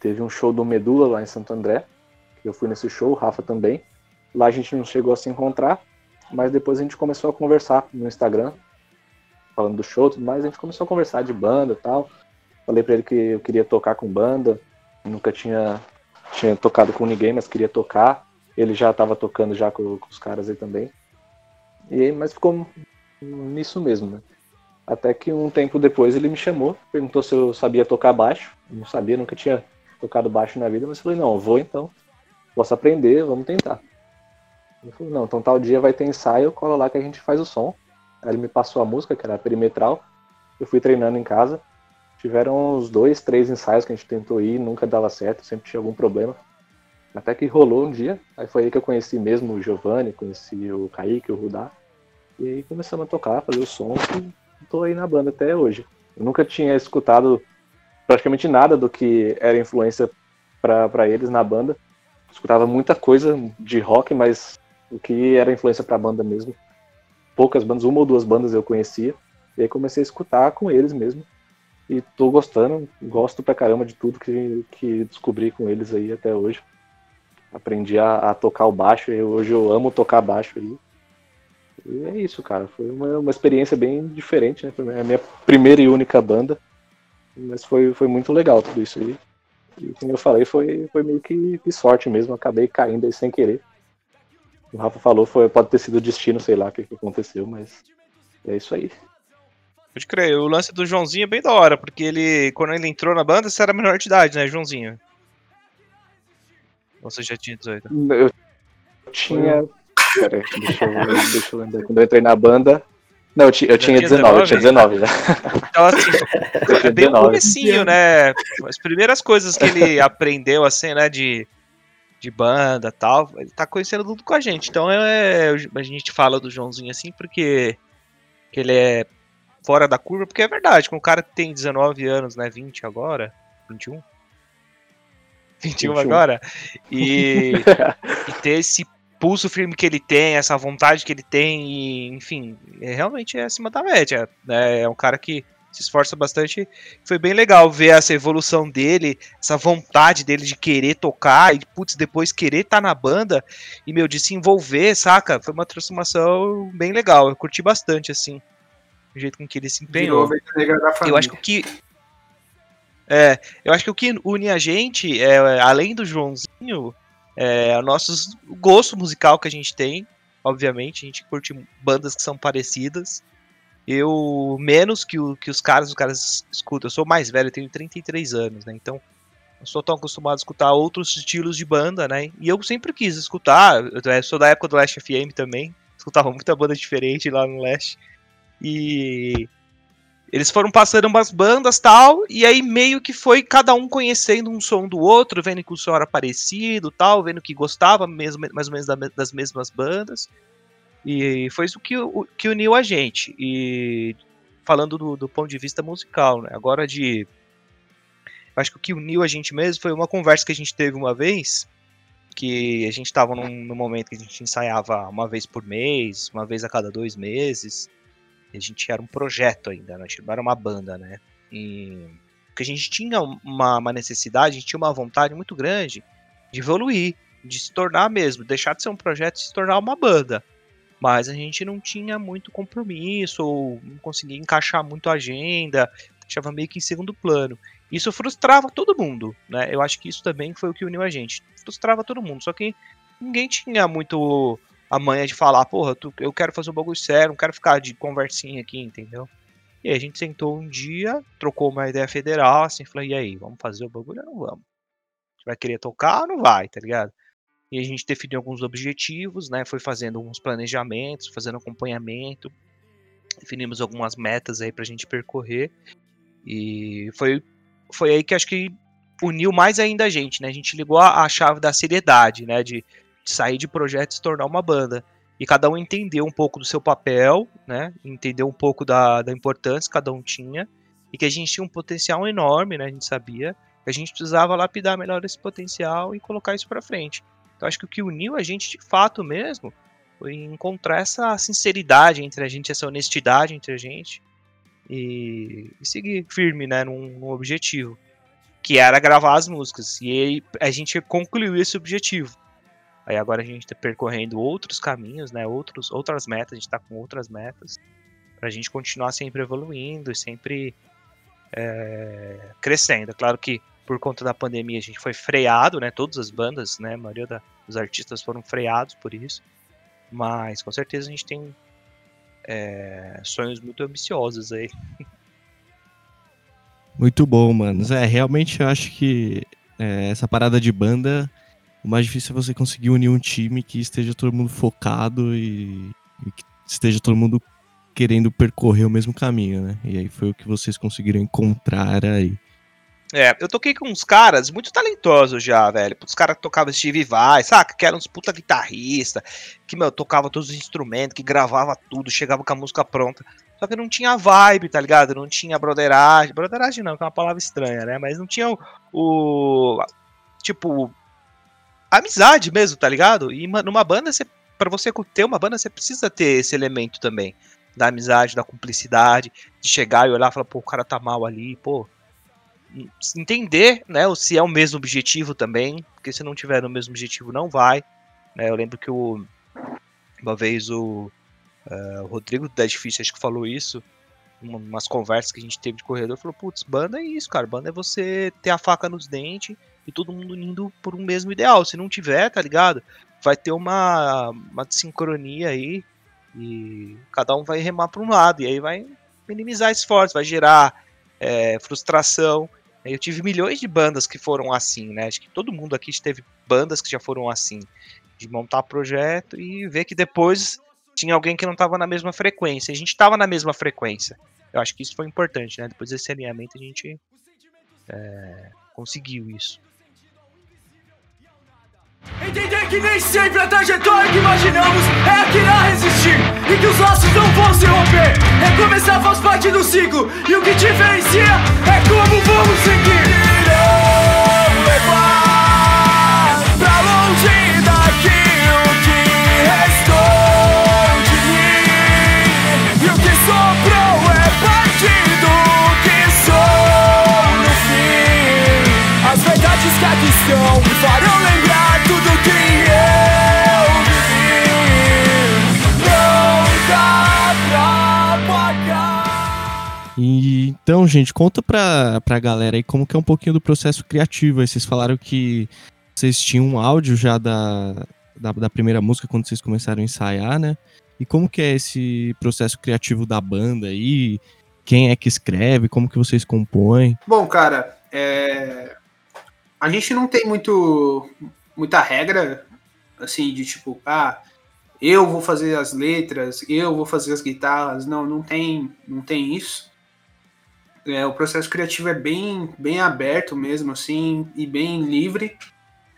teve um show do Medula lá em Santo André. Eu fui nesse show, o Rafa também. Lá a gente não chegou a se encontrar, mas depois a gente começou a conversar no Instagram, falando do show e tudo mais. A gente começou a conversar de banda e tal. Falei pra ele que eu queria tocar com banda, nunca tinha, tinha tocado com ninguém, mas queria tocar. Ele já estava tocando já com, com, os caras aí também. E mas ficou nisso mesmo, né? Até que um tempo depois ele me chamou, perguntou se eu sabia tocar baixo. Eu não sabia, nunca tinha tocado baixo na vida, mas eu falei, não, eu vou então. Posso aprender, vamos tentar. Ele falou, não, então tal dia vai ter ensaio, cola lá que a gente faz o som. Aí ele me passou a música, que era perimetral. Eu fui treinando em casa. Tiveram uns dois, três ensaios que a gente tentou ir, nunca dava certo, sempre tinha algum problema. Até que rolou um dia, aí foi aí que eu conheci mesmo o Giovanni, conheci o Kaique, o Rudá. E aí começamos a tocar, fazer o som e tô aí na banda até hoje. Eu nunca tinha escutado praticamente nada do que era influência para eles na banda. Escutava muita coisa de rock, mas o que era influência para a banda mesmo. Poucas bandas, uma ou duas bandas eu conhecia. E aí comecei a escutar com eles mesmo. E tô gostando, gosto pra caramba de tudo que, que descobri com eles aí até hoje aprendi a, a, tocar o baixo e hoje eu amo tocar baixo aí. E é isso, cara. Foi uma, uma experiência bem diferente, né? Foi a minha primeira e única banda. Mas foi, foi muito legal tudo isso aí. E como eu falei, foi, foi meio que, sorte mesmo. Acabei caindo aí sem querer. O Rafa falou, foi, pode ter sido destino, sei lá o que, que aconteceu, mas é isso aí. Pode crer, o lance do Joãozinho é bem da hora, porque ele, quando ele entrou na banda, você era menor de idade, né, Joãozinho? Ou você já tinha 18? Eu tinha. Pera aí, deixa eu, deixa eu lembrar. Quando eu entrei na banda. Não, eu, tinha, eu tinha 19, eu tinha 19 já. Então, assim, é bem no comecinho, né? As primeiras coisas que ele aprendeu, assim, né, de, de banda e tal, ele tá conhecendo tudo com a gente. Então, é, a gente fala do Joãozinho assim, porque que ele é fora da curva, porque é verdade, com um cara que tem 19 anos, né, 20 agora, 21, 21, 21. agora. E, e ter esse pulso firme que ele tem, essa vontade que ele tem, e, enfim, é, realmente é acima da média. Né? É um cara que se esforça bastante. Foi bem legal ver essa evolução dele, essa vontade dele de querer tocar e, putz, depois querer estar tá na banda e, meu, de se envolver, saca? Foi uma transformação bem legal. Eu curti bastante, assim, o jeito com que ele se empenhou. Eu acho que É, eu acho que o que une a gente, é, além do Joãozinho, é o nosso gosto musical que a gente tem. Obviamente, a gente curte bandas que são parecidas. Eu, menos que, o, que os caras, os caras escutam. Eu sou mais velho, eu tenho 33 anos, né? Então, não sou tão acostumado a escutar outros estilos de banda, né? E eu sempre quis escutar. Eu sou da época do Last FM também. Escutava muita banda diferente lá no Last. E eles foram passando umas bandas tal, e aí meio que foi cada um conhecendo um som do outro, vendo que o som era parecido tal, vendo que gostava mesmo, mais ou menos das mesmas bandas. E foi isso que, que uniu a gente. E falando do, do ponto de vista musical, né? Agora de. Acho que o que uniu a gente mesmo foi uma conversa que a gente teve uma vez, que a gente estava num, num momento que a gente ensaiava uma vez por mês, uma vez a cada dois meses. A gente era um projeto ainda, né? a gente não era uma banda, né? E... Porque a gente tinha uma, uma necessidade, a gente tinha uma vontade muito grande de evoluir, de se tornar mesmo, deixar de ser um projeto e se tornar uma banda. Mas a gente não tinha muito compromisso, ou não conseguia encaixar muito a agenda, deixava meio que em segundo plano. Isso frustrava todo mundo, né? Eu acho que isso também foi o que uniu a gente. Frustrava todo mundo, só que ninguém tinha muito a manha de falar, porra, tu, eu quero fazer um bagulho sério, não quero ficar de conversinha aqui, entendeu? E aí a gente sentou um dia, trocou uma ideia federal, assim, falou, e aí, vamos fazer o bagulho ou não vamos? Vai querer tocar ou não vai, tá ligado? E a gente definiu alguns objetivos, né? Foi fazendo alguns planejamentos, fazendo acompanhamento, definimos algumas metas aí pra gente percorrer. E foi, foi aí que acho que uniu mais ainda a gente, né? A gente ligou a, a chave da seriedade, né? De, sair de projeto e se tornar uma banda. E cada um entendeu um pouco do seu papel, né? Entendeu um pouco da, da importância que cada um tinha. E que a gente tinha um potencial enorme, né? A gente sabia que a gente precisava lapidar melhor esse potencial e colocar isso para frente. Então acho que o que uniu a gente de fato mesmo foi encontrar essa sinceridade entre a gente, essa honestidade entre a gente e, e seguir firme, né, num, num, objetivo, que era gravar as músicas. E a gente concluiu esse objetivo. Aí agora a gente está percorrendo outros caminhos, né? Outros, outras metas, a gente está com outras metas para a gente continuar sempre evoluindo e sempre é, crescendo. Claro que por conta da pandemia a gente foi freado, né? Todas as bandas, né? A maioria da, dos artistas foram freados por isso. Mas com certeza a gente tem é, sonhos muito ambiciosos aí. Muito bom, mano. É, realmente eu acho que é, essa parada de banda o mais difícil é você conseguir unir um time que esteja todo mundo focado e, e que esteja todo mundo querendo percorrer o mesmo caminho, né? E aí foi o que vocês conseguiram encontrar aí. É, eu toquei com uns caras muito talentosos já, velho. Os caras que tocavam Steve Vai, saca? Que eram uns puta guitarrista, que, meu, tocava todos os instrumentos, que gravava tudo, chegava com a música pronta. Só que não tinha vibe, tá ligado? Não tinha broderagem. Broderagem não, que é uma palavra estranha, né? Mas não tinha o. o tipo, amizade mesmo, tá ligado? E numa banda, você, pra você ter uma banda, você precisa ter esse elemento também. Da amizade, da cumplicidade, de chegar e olhar e falar, pô, o cara tá mal ali, pô. Entender, né, se é o mesmo objetivo também, porque se não tiver no mesmo objetivo, não vai. Né, eu lembro que o, uma vez o, uh, o Rodrigo da Difícil acho que falou isso, umas conversas que a gente teve de corredor, falou, putz, banda é isso, cara, banda é você ter a faca nos dentes e todo mundo indo por um mesmo ideal. Se não tiver, tá ligado? Vai ter uma, uma sincronia aí e cada um vai remar para um lado e aí vai minimizar esforço, vai gerar é, frustração. Eu tive milhões de bandas que foram assim, né? Acho que todo mundo aqui teve bandas que já foram assim, de montar projeto e ver que depois tinha alguém que não estava na mesma frequência. A gente estava na mesma frequência. Eu acho que isso foi importante, né? Depois desse alinhamento a gente é, conseguiu isso. Entender que nem sempre a trajetória que imaginamos é a que irá resistir E que os laços não vão se romper. Recomeçar faz parte do ciclo E o que diferencia é como vamos seguir. Irão levar pra longe daquilo que restou E o que sobrou é parte do que sou no fim. As verdades que aqui estão farão lembrar então, gente, conta pra, pra galera aí como que é um pouquinho do processo criativo. Aí vocês falaram que vocês tinham um áudio já da, da, da primeira música quando vocês começaram a ensaiar, né? E como que é esse processo criativo da banda aí? Quem é que escreve? Como que vocês compõem? Bom, cara, é... a gente não tem muito muita regra assim de tipo, ah, eu vou fazer as letras, eu vou fazer as guitarras. Não, não tem, não tem isso. É, o processo criativo é bem, bem aberto mesmo, assim, e bem livre.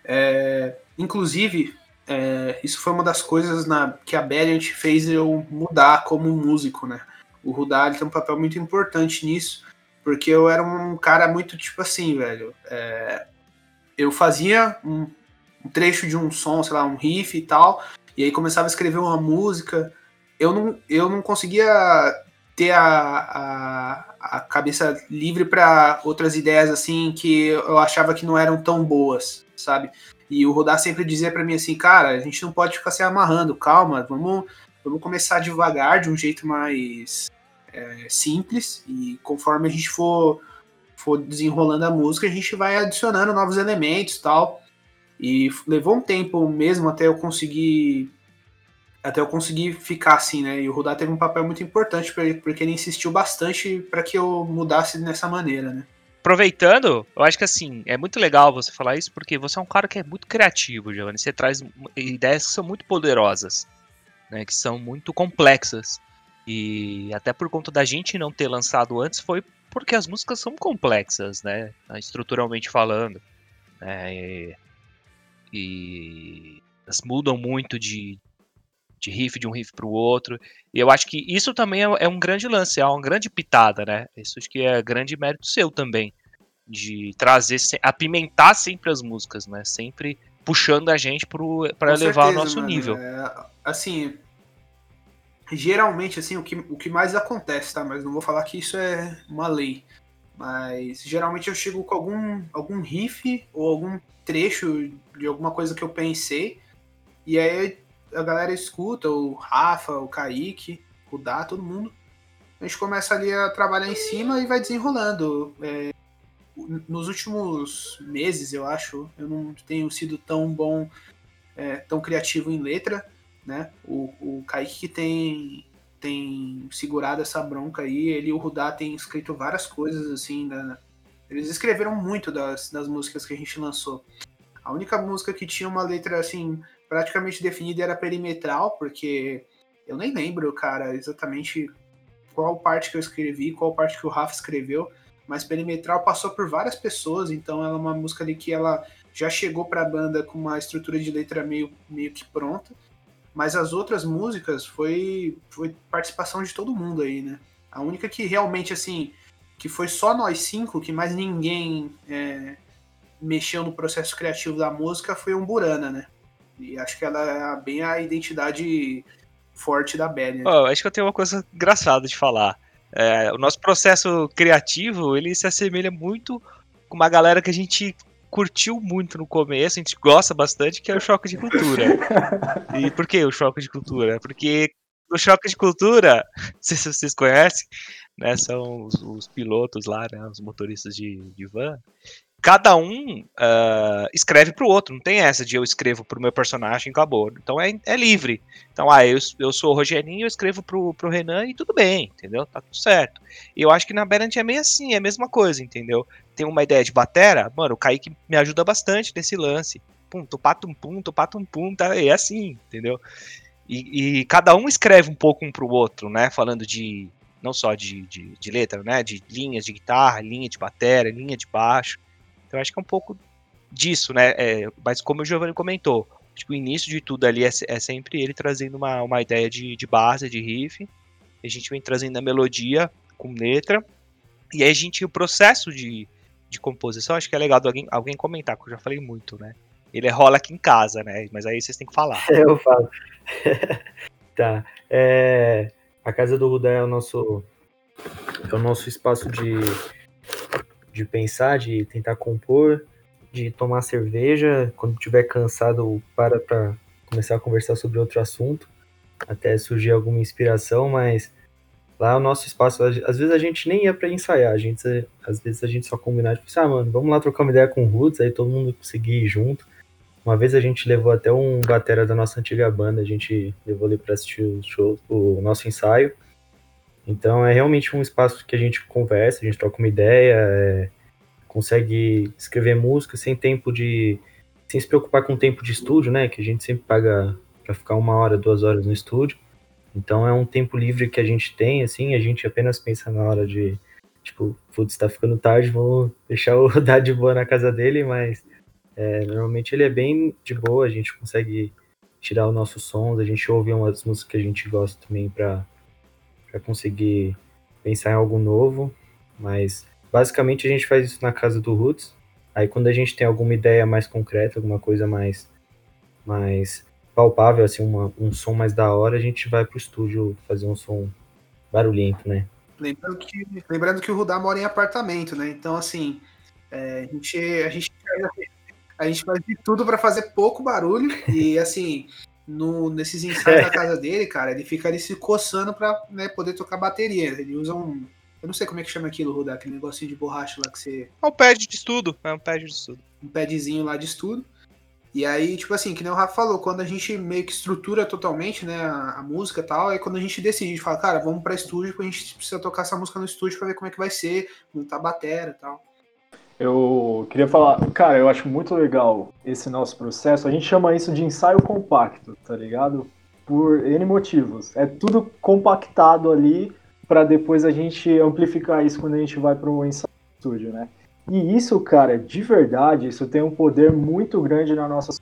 É, inclusive, é, isso foi uma das coisas na, que a Belliant fez eu mudar como músico, né? O Rudá tem um papel muito importante nisso, porque eu era um cara muito tipo assim, velho. É, eu fazia um, um, trecho de um som, sei lá, um riff e tal, e aí começava a escrever uma música. Eu não, eu não conseguia ter a, a, a cabeça livre para outras ideias assim que eu achava que não eram tão boas, sabe? E o Rodar sempre dizia para mim assim, cara, a gente não pode ficar se amarrando, calma, vamos, vamos começar devagar, de um jeito mais é, simples, e conforme a gente for, for desenrolando a música, a gente vai adicionando novos elementos tal. E levou um tempo mesmo até eu conseguir até eu conseguir ficar assim, né? E o Rudá teve um papel muito importante para ele, porque ele insistiu bastante para que eu mudasse dessa maneira, né? aproveitando, eu acho que assim, é muito legal você falar isso, porque você é um cara que é muito criativo, Giovanni. Você traz ideias que são muito poderosas, né? Que são muito complexas. E até por conta da gente não ter lançado antes, foi porque as músicas são complexas, né? Estruturalmente falando. E, e elas mudam muito de, de riff de um riff para o outro. E eu acho que isso também é, é, um grande lance, é uma grande pitada, né? Isso acho que é grande mérito seu também. De trazer, apimentar sempre as músicas, né? Sempre puxando a gente para levar o nosso mano. nível. É, assim, geralmente, assim, o que, o que mais acontece, tá? Mas não vou falar que isso é uma lei. Mas geralmente eu chego com algum, algum riff ou algum trecho de alguma coisa que eu pensei. E aí a galera escuta, o Rafa, o Kaique, o Dá, todo mundo. A gente começa ali a trabalhar em cima e vai desenrolando. É, nos últimos meses, eu acho, eu não tenho sido tão bom, é, tão criativo em letra, né? O, o Kaique que tem, tem segurado essa bronca aí, ele e o Rudá tem escrito várias coisas, assim, da, eles escreveram muito das, das músicas que a gente lançou. A única música que tinha uma letra, assim, praticamente definida era perimetral, porque eu nem lembro, cara, exatamente qual parte que eu escrevi, qual parte que o Rafa escreveu, mas perimetral passou por várias pessoas, então ela é uma música ali que ela já chegou para a banda com uma estrutura de letra meio, meio que pronta, mas as outras músicas foi, foi participação de todo mundo aí, né? A única que realmente, assim, que foi só nós cinco, que mais ninguém é, mexeu no processo criativo da música, foi um Burana, né? E acho que ela é bem a identidade forte da Belly. Oh, acho que eu tenho uma coisa engraçada de falar. É, o nosso processo criativo, ele se assemelha muito com uma galera que a gente curtiu muito no começo, a gente gosta bastante, que é o Choque de Cultura. e por que o Choque de Cultura? Porque o Choque de Cultura, não sei se vocês conhecem, né, são os, os pilotos lá, né, os motoristas de, de van, cada um uh, escreve para o outro. Não tem essa de eu escrevo para o meu personagem e acabou. Então é, é livre. Então, ah, eu, eu sou o Rogerinho, eu escrevo pro, pro Renan e tudo bem, entendeu? Tá tudo certo. E eu acho que na Berant é meio assim, é a mesma coisa, entendeu? Tem uma ideia de batera, mano, o Kaique me ajuda bastante nesse lance. Pum, tupatum pum, tupatum pum, tá, é assim, entendeu? E, e, cada um escreve um pouco um pro outro, né? Falando de. Não só de, de, de letra, né? De linhas de guitarra, linha de bateria, linha de baixo. Então acho que é um pouco disso, né? É, mas como o Giovanni comentou, que o início de tudo ali é, é sempre ele trazendo uma, uma ideia de, de base, de riff. A gente vem trazendo a melodia com letra. E aí a gente, o processo de, de composição, acho que é legal alguém, alguém comentar, que eu já falei muito, né? Ele rola aqui em casa, né? Mas aí vocês têm que falar. Eu falo. tá. É, a casa do Rudá é o nosso é o nosso espaço de de pensar, de tentar compor, de tomar cerveja. Quando estiver cansado, para para começar a conversar sobre outro assunto, até surgir alguma inspiração, mas lá o nosso espaço. Às vezes a gente nem ia para ensaiar, a gente, às vezes a gente só combinava, tipo assim, ah, mano, vamos lá trocar uma ideia com o Roots, aí todo mundo conseguir ir junto. Uma vez a gente levou até um batera da nossa antiga banda, a gente levou ele para assistir o show, o nosso ensaio. Então é realmente um espaço que a gente conversa, a gente troca uma ideia, é, consegue escrever música sem tempo de. sem se preocupar com o tempo de estúdio, né? Que a gente sempre paga para ficar uma hora, duas horas no estúdio. Então é um tempo livre que a gente tem, assim, a gente apenas pensa na hora de, tipo, putz, tá ficando tarde, vamos deixar o rodar de boa na casa dele, mas é, normalmente ele é bem de boa, a gente consegue tirar os nossos sons, a gente ouve umas músicas que a gente gosta também para para conseguir pensar em algo novo, mas basicamente a gente faz isso na casa do Roots. Aí quando a gente tem alguma ideia mais concreta, alguma coisa mais mais palpável, assim, uma, um som mais da hora, a gente vai pro estúdio fazer um som barulhento, né? Lembrando que, lembrando que o Rudá mora em apartamento, né? Então, assim, é, a, gente, a, gente, a gente faz de tudo para fazer pouco barulho e, assim, no, nesses ensaios da casa dele, cara, ele fica ali se coçando pra né, poder tocar bateria. Ele usa um. Eu não sei como é que chama aquilo, Rudá, aquele negocinho de borracha lá que você. É um pad de estudo. É um pad de estudo. Um padzinho lá de estudo. E aí, tipo assim, que nem o Rafa falou, quando a gente meio que estrutura totalmente, né, a, a música e tal, aí quando a gente decide, a gente fala, cara, vamos pra estúdio, porque a gente precisa tocar essa música no estúdio pra ver como é que vai ser, montar a bateria e tal. Eu queria falar, cara, eu acho muito legal esse nosso processo. A gente chama isso de ensaio compacto, tá ligado? Por N motivos. É tudo compactado ali para depois a gente amplificar isso quando a gente vai para o ensaio estúdio, né? E isso, cara, de verdade, isso tem um poder muito grande nas nossas,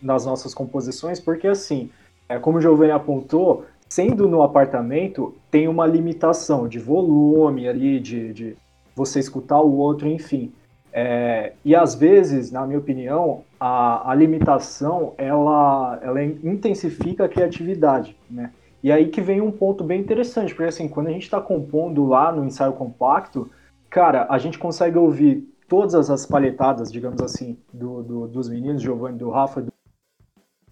nas nossas composições, porque assim, é, como o Giovanni apontou, sendo no apartamento, tem uma limitação de volume ali, de, de você escutar o outro, enfim. É, e às vezes, na minha opinião, a, a limitação ela, ela intensifica a criatividade, né? E aí que vem um ponto bem interessante, porque assim, quando a gente está compondo lá no ensaio compacto, cara, a gente consegue ouvir todas as palhetadas, digamos assim, do, do dos meninos, Giovanni, do Rafa, do...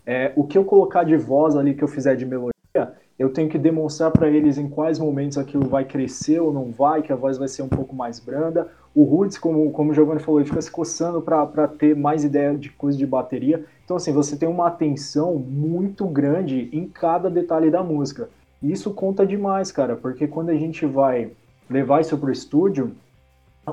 É, o que eu colocar de voz ali, que eu fizer de melodia, eu tenho que demonstrar para eles em quais momentos aquilo vai crescer ou não vai, que a voz vai ser um pouco mais branda, o Roots, como, como o Giovanni falou, ele fica se coçando para ter mais ideia de coisa de bateria. Então, assim, você tem uma atenção muito grande em cada detalhe da música. E isso conta demais, cara, porque quando a gente vai levar isso pro estúdio,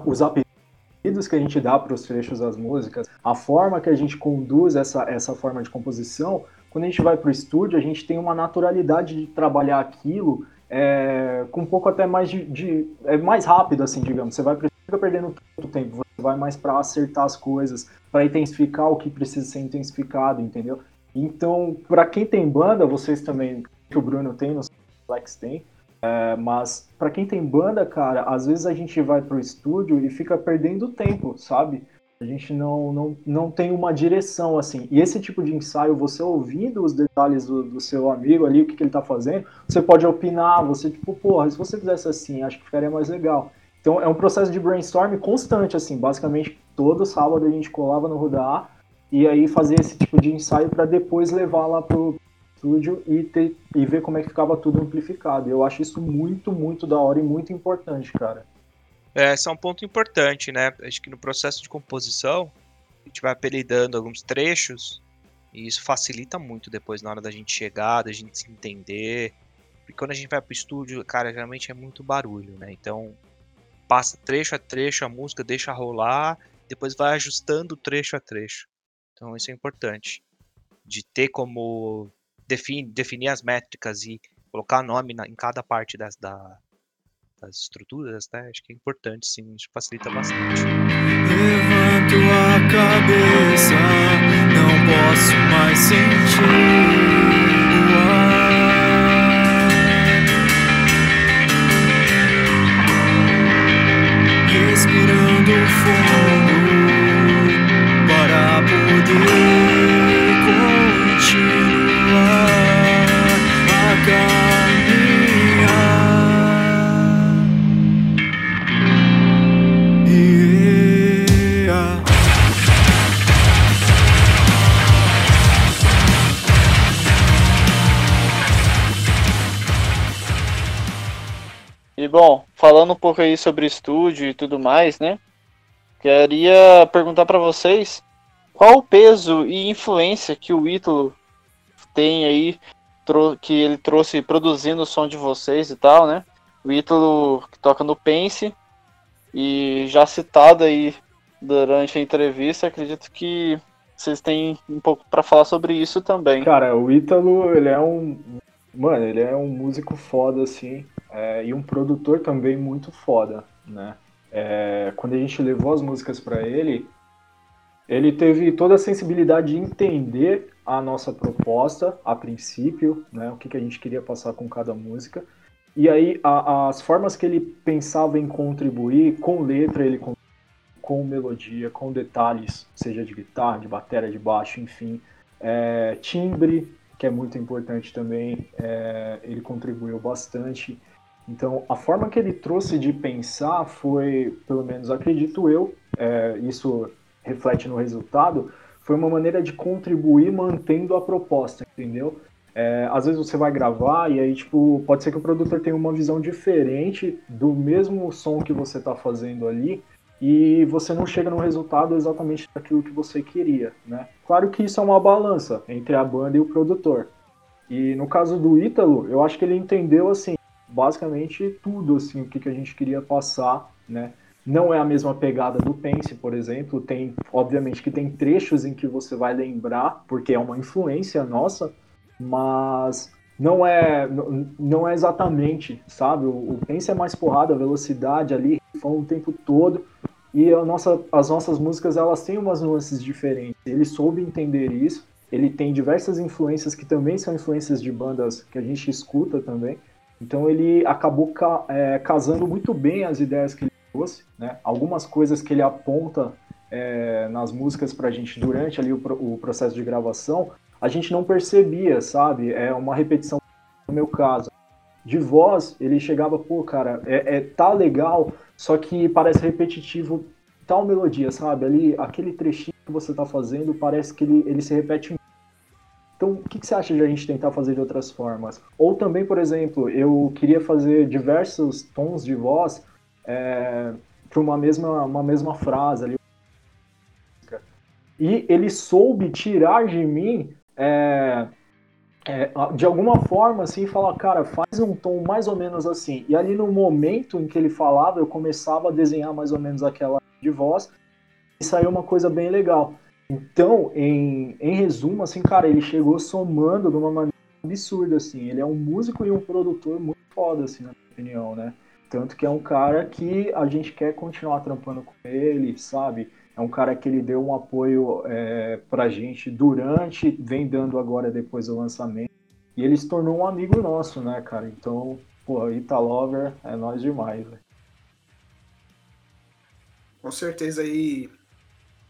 os apelidos que a gente dá para os trechos das músicas, a forma que a gente conduz essa, essa forma de composição, quando a gente vai pro estúdio, a gente tem uma naturalidade de trabalhar aquilo é, com um pouco até mais de, de, é mais rápido assim digamos você vai fica perdendo tanto tempo, você vai mais para acertar as coisas, para intensificar o que precisa ser intensificado, entendeu? Então, para quem tem banda, vocês também, que o Bruno tem, no Flex tem, é, mas para quem tem banda, cara, às vezes a gente vai pro estúdio e fica perdendo tempo, sabe? A gente não, não, não tem uma direção assim. E esse tipo de ensaio, você ouvindo os detalhes do, do seu amigo ali, o que, que ele tá fazendo, você pode opinar, você tipo, porra, se você fizesse assim, acho que ficaria mais legal. Então é um processo de brainstorm constante, assim. Basicamente, todo sábado a gente colava no Rudá e aí fazia esse tipo de ensaio para depois levar lá pro estúdio e, ter, e ver como é que ficava tudo amplificado. Eu acho isso muito, muito da hora e muito importante, cara. É, esse é um ponto importante, né? Acho que no processo de composição, a gente vai apelidando alguns trechos e isso facilita muito depois na hora da gente chegar, da gente se entender. Porque quando a gente vai pro estúdio, cara, geralmente é muito barulho, né? Então, passa trecho a trecho a música, deixa rolar, depois vai ajustando trecho a trecho. Então isso é importante. De ter como definir, definir as métricas e colocar nome na, em cada parte das, da, das estruturas, né? Acho que é importante, sim, isso facilita bastante. Levanto a cabeça, não posso mais sentir o ar. Respirando fundo. Bom, falando um pouco aí sobre estúdio e tudo mais, né? Queria perguntar para vocês qual o peso e influência que o Ítalo tem aí, que ele trouxe produzindo o som de vocês e tal, né? O Ítalo que toca no Pense e já citado aí durante a entrevista, acredito que vocês têm um pouco para falar sobre isso também. Cara, o Ítalo, ele é um. Mano, ele é um músico foda, assim, é, e um produtor também muito foda, né? É, quando a gente levou as músicas para ele, ele teve toda a sensibilidade de entender a nossa proposta a princípio, né? O que, que a gente queria passar com cada música. E aí, a, as formas que ele pensava em contribuir, com letra, ele com melodia, com detalhes, seja de guitarra, de bateria, de baixo, enfim. É, timbre, que é muito importante também, é, ele contribuiu bastante. Então, a forma que ele trouxe de pensar foi, pelo menos acredito eu, é, isso reflete no resultado, foi uma maneira de contribuir mantendo a proposta, entendeu? É, às vezes você vai gravar e aí, tipo, pode ser que o produtor tenha uma visão diferente do mesmo som que você está fazendo ali, e você não chega no resultado exatamente daquilo que você queria, né? Claro que isso é uma balança entre a banda e o produtor. E no caso do Ítalo, eu acho que ele entendeu assim, basicamente tudo assim o que, a gente queria passar, né? Não é a mesma pegada do Pense, por exemplo. Tem, obviamente, que tem trechos em que você vai lembrar, porque é uma influência nossa, mas não é, não é exatamente, sabe? O, Pense é mais porrada, velocidade ali, o tempo todo. E a nossa, as nossas músicas elas têm umas nuances diferentes. Ele soube entender isso. Ele tem diversas influências que também são influências de bandas que a gente escuta também. Então ele acabou ca, é, casando muito bem as ideias que ele trouxe, né? Algumas coisas que ele aponta é, nas músicas pra gente durante ali o, o, processo de gravação, a gente não percebia, sabe? É uma repetição no meu caso. De voz, ele chegava, pô, cara, é, é tá legal, só que parece repetitivo tal melodia, sabe? Ali, aquele trechinho que você tá fazendo, parece que ele, ele se repete. Então, o que, que você acha de a gente tentar fazer de outras formas? Ou também, por exemplo, eu queria fazer diversos tons de voz é, para uma mesma, uma mesma frase ali. E ele soube tirar de mim é, é, de alguma forma, assim, falar, cara, faz um tom mais ou menos assim. E ali no momento em que ele falava, eu começava a desenhar mais ou menos aquela de voz e saiu uma coisa bem legal. Então, em, em resumo, assim, cara, ele chegou somando de uma maneira absurda, assim. Ele é um músico e um produtor muito foda, assim, na minha opinião, né? Tanto que é um cara que a gente quer continuar trampando com ele, sabe? É um cara que ele deu um apoio é, pra gente durante, vem dando agora depois do lançamento. E ele se tornou um amigo nosso, né, cara? Então, pô, Italover é nós demais, velho. Com certeza aí.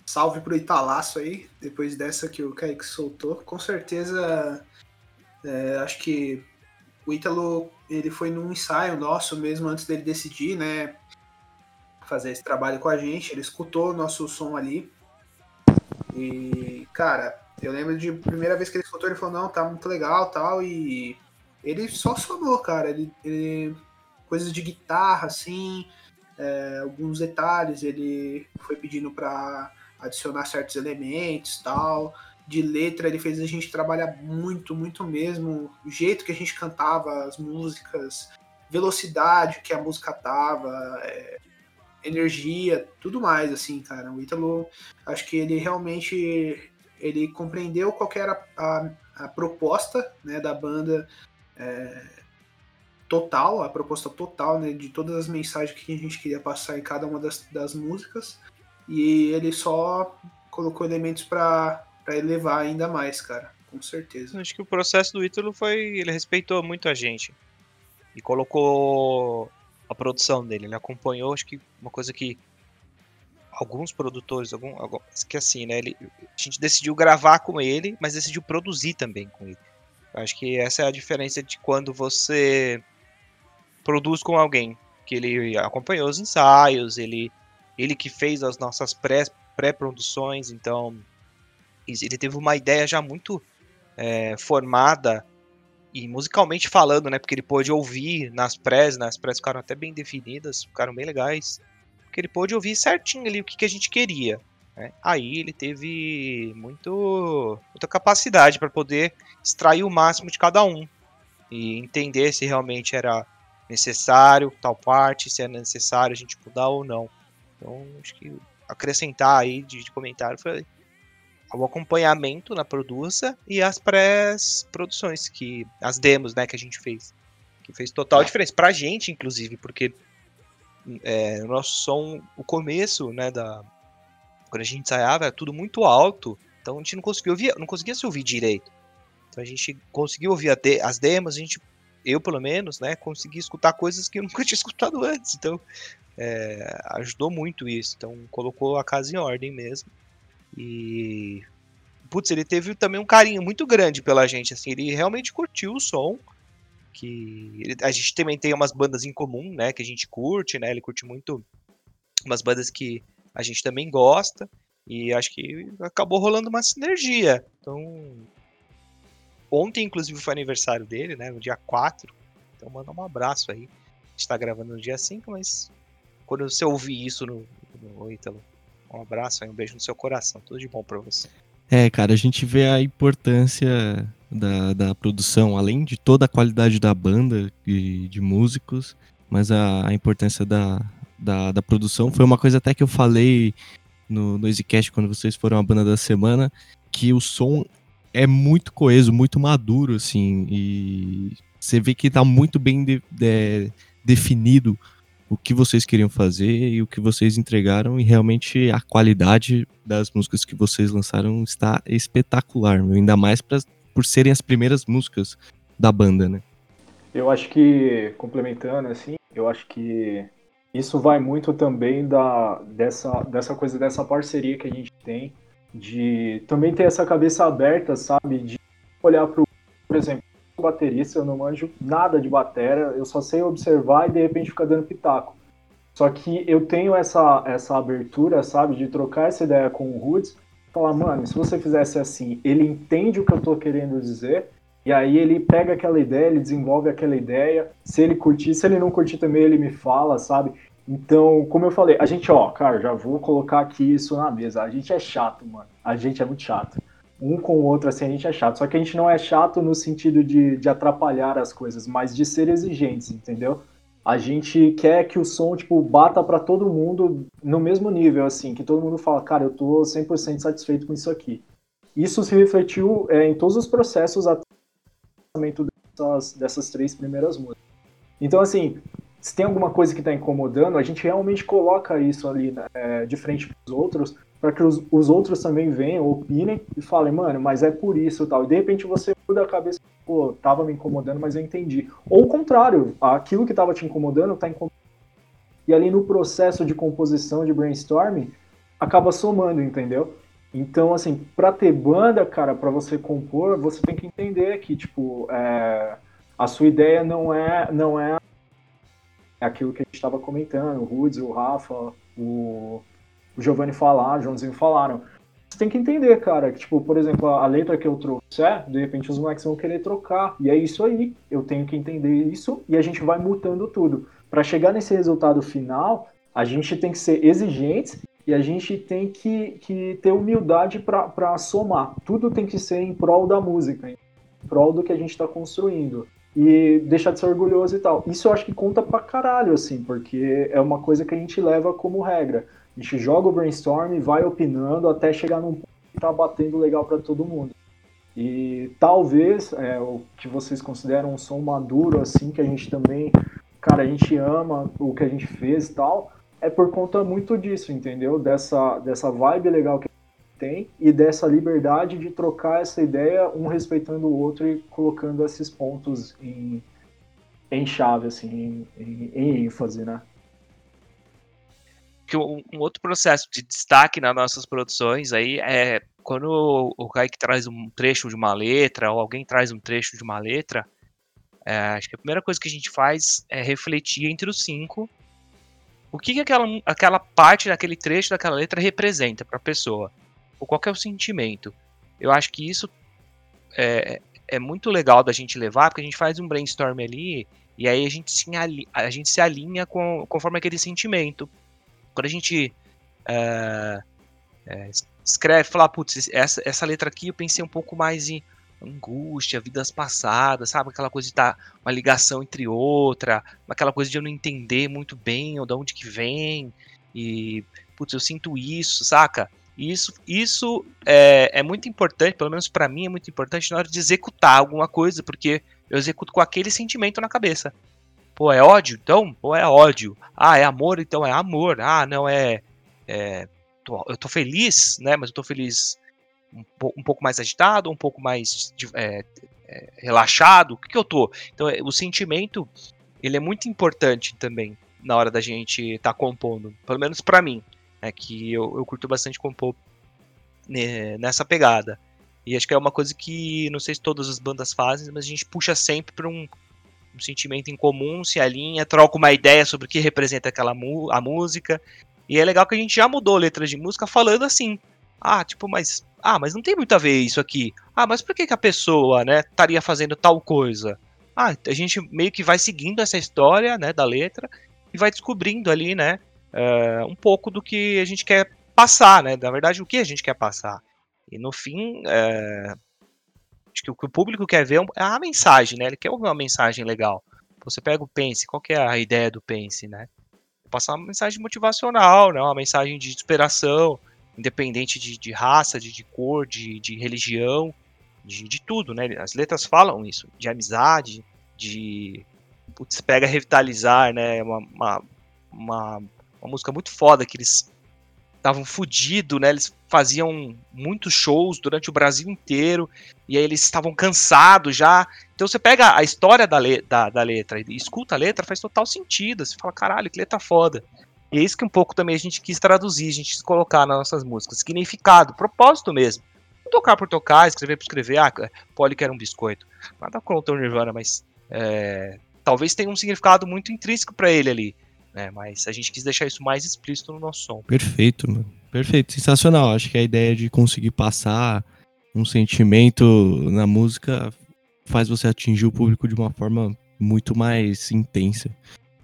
Salve pro Italaço aí, depois dessa que o Kaique soltou. Com certeza, é, acho que o Ítalo, ele foi num ensaio nosso mesmo antes dele decidir, né? Fazer esse trabalho com a gente. Ele escutou o nosso som ali. E, cara, eu lembro de primeira vez que ele escutou, ele falou, não, tá muito legal tal. E ele só somou, cara. Ele, ele coisas de guitarra, assim, é, alguns detalhes. Ele foi pedindo para adicionar certos elementos tal. De letra, ele fez a gente trabalhar muito, muito mesmo. O jeito que a gente cantava as músicas, velocidade que a música tava. É, energia, tudo mais, assim, cara. O Ítalo, acho que ele realmente ele compreendeu qual era a, a proposta né, da banda é, total, a proposta total né, de todas as mensagens que a gente queria passar em cada uma das, das músicas. E ele só colocou elementos para elevar ainda mais, cara. Com certeza. Acho que o processo do Ítalo foi. Ele respeitou muito a gente. E colocou a produção dele. Ele acompanhou, acho que uma coisa que alguns produtores, algum, algum, que assim, né? Ele, a gente decidiu gravar com ele, mas decidiu produzir também com ele. Acho que essa é a diferença de quando você produz com alguém, que ele acompanhou os ensaios, ele, ele que fez as nossas pré, pré-produções, então ele teve uma ideia já muito é, formada e musicalmente falando, né? Porque ele pôde ouvir nas prés, nas prés ficaram até bem definidas, ficaram bem legais. Porque ele pôde ouvir certinho ali o que, que a gente queria. Né? Aí ele teve muito, muita capacidade para poder extrair o máximo de cada um e entender se realmente era necessário tal parte, se é necessário a gente mudar ou não. Então, acho que acrescentar aí de, de comentário foi o acompanhamento na produça e as pré-produções, que as demos, né, que a gente fez, que fez total diferença pra gente, inclusive, porque é, o nosso som, o começo, né, da quando a gente ensaiava era tudo muito alto, então a gente não conseguia ouvir, não conseguia se ouvir direito. Então a gente conseguiu ouvir de, as demos, a gente, eu pelo menos, né, consegui escutar coisas que eu nunca tinha escutado antes. Então é, ajudou muito isso. Então colocou a casa em ordem mesmo. E putz, ele teve também um carinho muito grande pela gente, assim, ele realmente curtiu o som. Que ele, a gente também tem umas bandas em comum, né, que a gente curte, né? Ele curte muito umas bandas que a gente também gosta. E acho que acabou rolando uma sinergia. Então, ontem, inclusive, foi aniversário dele, né? No dia 4. Então, manda um abraço aí. A gente tá gravando no dia 5, mas quando você ouvir isso no, no Ítalo, um abraço aí, um beijo no seu coração. Tudo de bom para você. É, cara, a gente vê a importância da, da produção, além de toda a qualidade da banda e de músicos, mas a, a importância da, da, da, produção foi uma coisa até que eu falei no, no EasyCast quando vocês foram a banda da semana, que o som é muito coeso, muito maduro, assim, e você vê que tá muito bem de, de, definido o que vocês queriam fazer e o que vocês entregaram e realmente a qualidade das músicas que vocês lançaram está espetacular, meu. ainda mais pra, por serem as primeiras músicas da banda, né? Eu acho que, complementando assim, eu acho que isso vai muito também da, dessa, dessa coisa, dessa parceria que a gente tem, de também ter essa cabeça aberta, sabe? De olhar para por exemplo, baterista, eu não manjo nada de batera, eu só sei observar e de repente ficar dando pitaco. Só que eu tenho essa, essa abertura, sabe, de trocar essa ideia com o Roots, falar, mano, se você fizesse assim, ele entende o que eu tô querendo dizer, e aí ele pega aquela ideia, ele desenvolve aquela ideia, se ele curtir, se ele não curtir também, ele me fala, sabe? Então, como eu falei, a gente, ó, cara, já vou colocar aqui isso na mesa, a gente é chato, mano, a gente é muito chato um com o outro, assim, a gente é chato. Só que a gente não é chato no sentido de, de atrapalhar as coisas, mas de ser exigentes, entendeu? A gente quer que o som, tipo, bata para todo mundo no mesmo nível, assim, que todo mundo fala, cara, eu tô 100% satisfeito com isso aqui. Isso se refletiu é, em todos os processos até dessas, dessas três primeiras músicas. Então, assim, se tem alguma coisa que está incomodando, a gente realmente coloca isso ali né, é, de frente para os outros, para que os, os, outros também venham, opinem e falem, mano, mas é por isso tal. E de repente você muda a cabeça, pô, tava me incomodando, mas eu entendi. Ou o contrário, aquilo que tava te incomodando tá incomodando. E ali no processo de composição, de brainstorming, acaba somando, entendeu? Então, assim, pra ter banda, cara, para você compor, você tem que entender que, tipo, é, a sua ideia não é, não é aquilo que a gente estava comentando, o Rudes, o Rafa, o o Giovanni falar, o Joãozinho falaram. Você tem que entender, cara, que, tipo, por exemplo, a letra que eu trouxe, é, de repente os moleques vão querer trocar. E é isso aí. Eu tenho que entender isso e a gente vai mutando tudo. Para chegar nesse resultado final, a gente tem que ser exigentes e a gente tem que, que ter humildade para somar. Tudo tem que ser em prol da música, em prol do que a gente está construindo. E deixar de ser orgulhoso e tal. Isso eu acho que conta pra caralho, assim, porque é uma coisa que a gente leva como regra. A gente joga o brainstorm e vai opinando até chegar num ponto que tá batendo legal para todo mundo. E talvez é, o que vocês consideram um som maduro, assim, que a gente também, cara, a gente ama o que a gente fez e tal, é por conta muito disso, entendeu? Dessa, dessa vibe legal que tem e dessa liberdade de trocar essa ideia, um respeitando o outro e colocando esses pontos em, em chave, assim, em, em, em ênfase, né? Que um, um, outro processo de destaque nas nossas produções aí é quando o, Kaique traz um trecho de uma letra, ou alguém traz um trecho de uma letra, é, acho que a primeira coisa que a gente faz é refletir entre os cinco o que, que aquela, aquela parte daquele trecho daquela letra representa para a pessoa, ou qual é o sentimento. Eu acho que isso é, é muito legal da gente levar, porque a gente faz um brainstorm ali e aí a gente se alinha, a gente se alinha com, conforme aquele sentimento. Quando a gente é, é, escreve, fala, putz, essa, essa letra aqui eu pensei um pouco mais em angústia, vidas passadas, sabe? Aquela coisa de estar tá uma ligação entre outra, aquela coisa de eu não entender muito bem ou de onde que vem, e putz, eu sinto isso, saca? isso, isso é, é muito importante, pelo menos para mim é muito importante na hora de executar alguma coisa, porque eu executo com aquele sentimento na cabeça. Pô, é ódio? Então, pô, é ódio. Ah, é amor? Então é amor. Ah, não é. é tô, eu tô feliz, né? Mas eu tô feliz um, um pouco mais agitado, um pouco mais é, é, relaxado. O que, que eu tô? Então, é, o sentimento, ele é muito importante também na hora da gente estar tá compondo. Pelo menos para mim. É que eu, eu curto bastante compor nessa pegada. E acho que é uma coisa que não sei se todas as bandas fazem, mas a gente puxa sempre para um, um, sentimento em comum, se alinha, troca uma ideia sobre o que representa aquela a música. E é legal que a gente já mudou letras de música falando assim. Ah, tipo, mas ah, mas não tem muito a ver isso aqui. Ah, mas por que, que a pessoa, né, estaria fazendo tal coisa? Ah, a gente meio que vai seguindo essa história, né, da letra e vai descobrindo ali, né, uh, um pouco do que a gente quer passar, né? Na verdade, o que a gente quer passar. E no fim, uh, acho que o que o público quer ver é a mensagem, né? Ele quer ouvir uma mensagem legal. Você pega o Pense, qual que é a ideia do Pense, né? Passar uma mensagem motivacional, né? Uma mensagem de inspiração, independente de, de raça, de, de, cor, de, de religião, de, de, tudo, né? As letras falam isso, de amizade, de putz, pega revitalizar, né? Uma, uma, uma uma música muito foda que eles estavam fodidos, né? Eles faziam muitos shows durante o Brasil inteiro e aí eles estavam cansados já. Então você pega a história da, le da, da, letra e escuta a letra, faz total sentido. Você fala, caralho, que letra foda. E é isso que um pouco também a gente quis traduzir, a gente quis colocar nas nossas músicas. Significado, propósito mesmo. Não tocar por tocar, escrever por escrever. Ah, Polly quer um biscoito. Nada contra o Nirvana, mas é, talvez tenha um significado muito intrínseco para ele ali né? Mas a gente quis deixar isso mais explícito no nosso som. Perfeito, mano. Perfeito, sensacional. Acho que a ideia de conseguir passar um sentimento na música faz você atingir o público de uma forma muito mais intensa.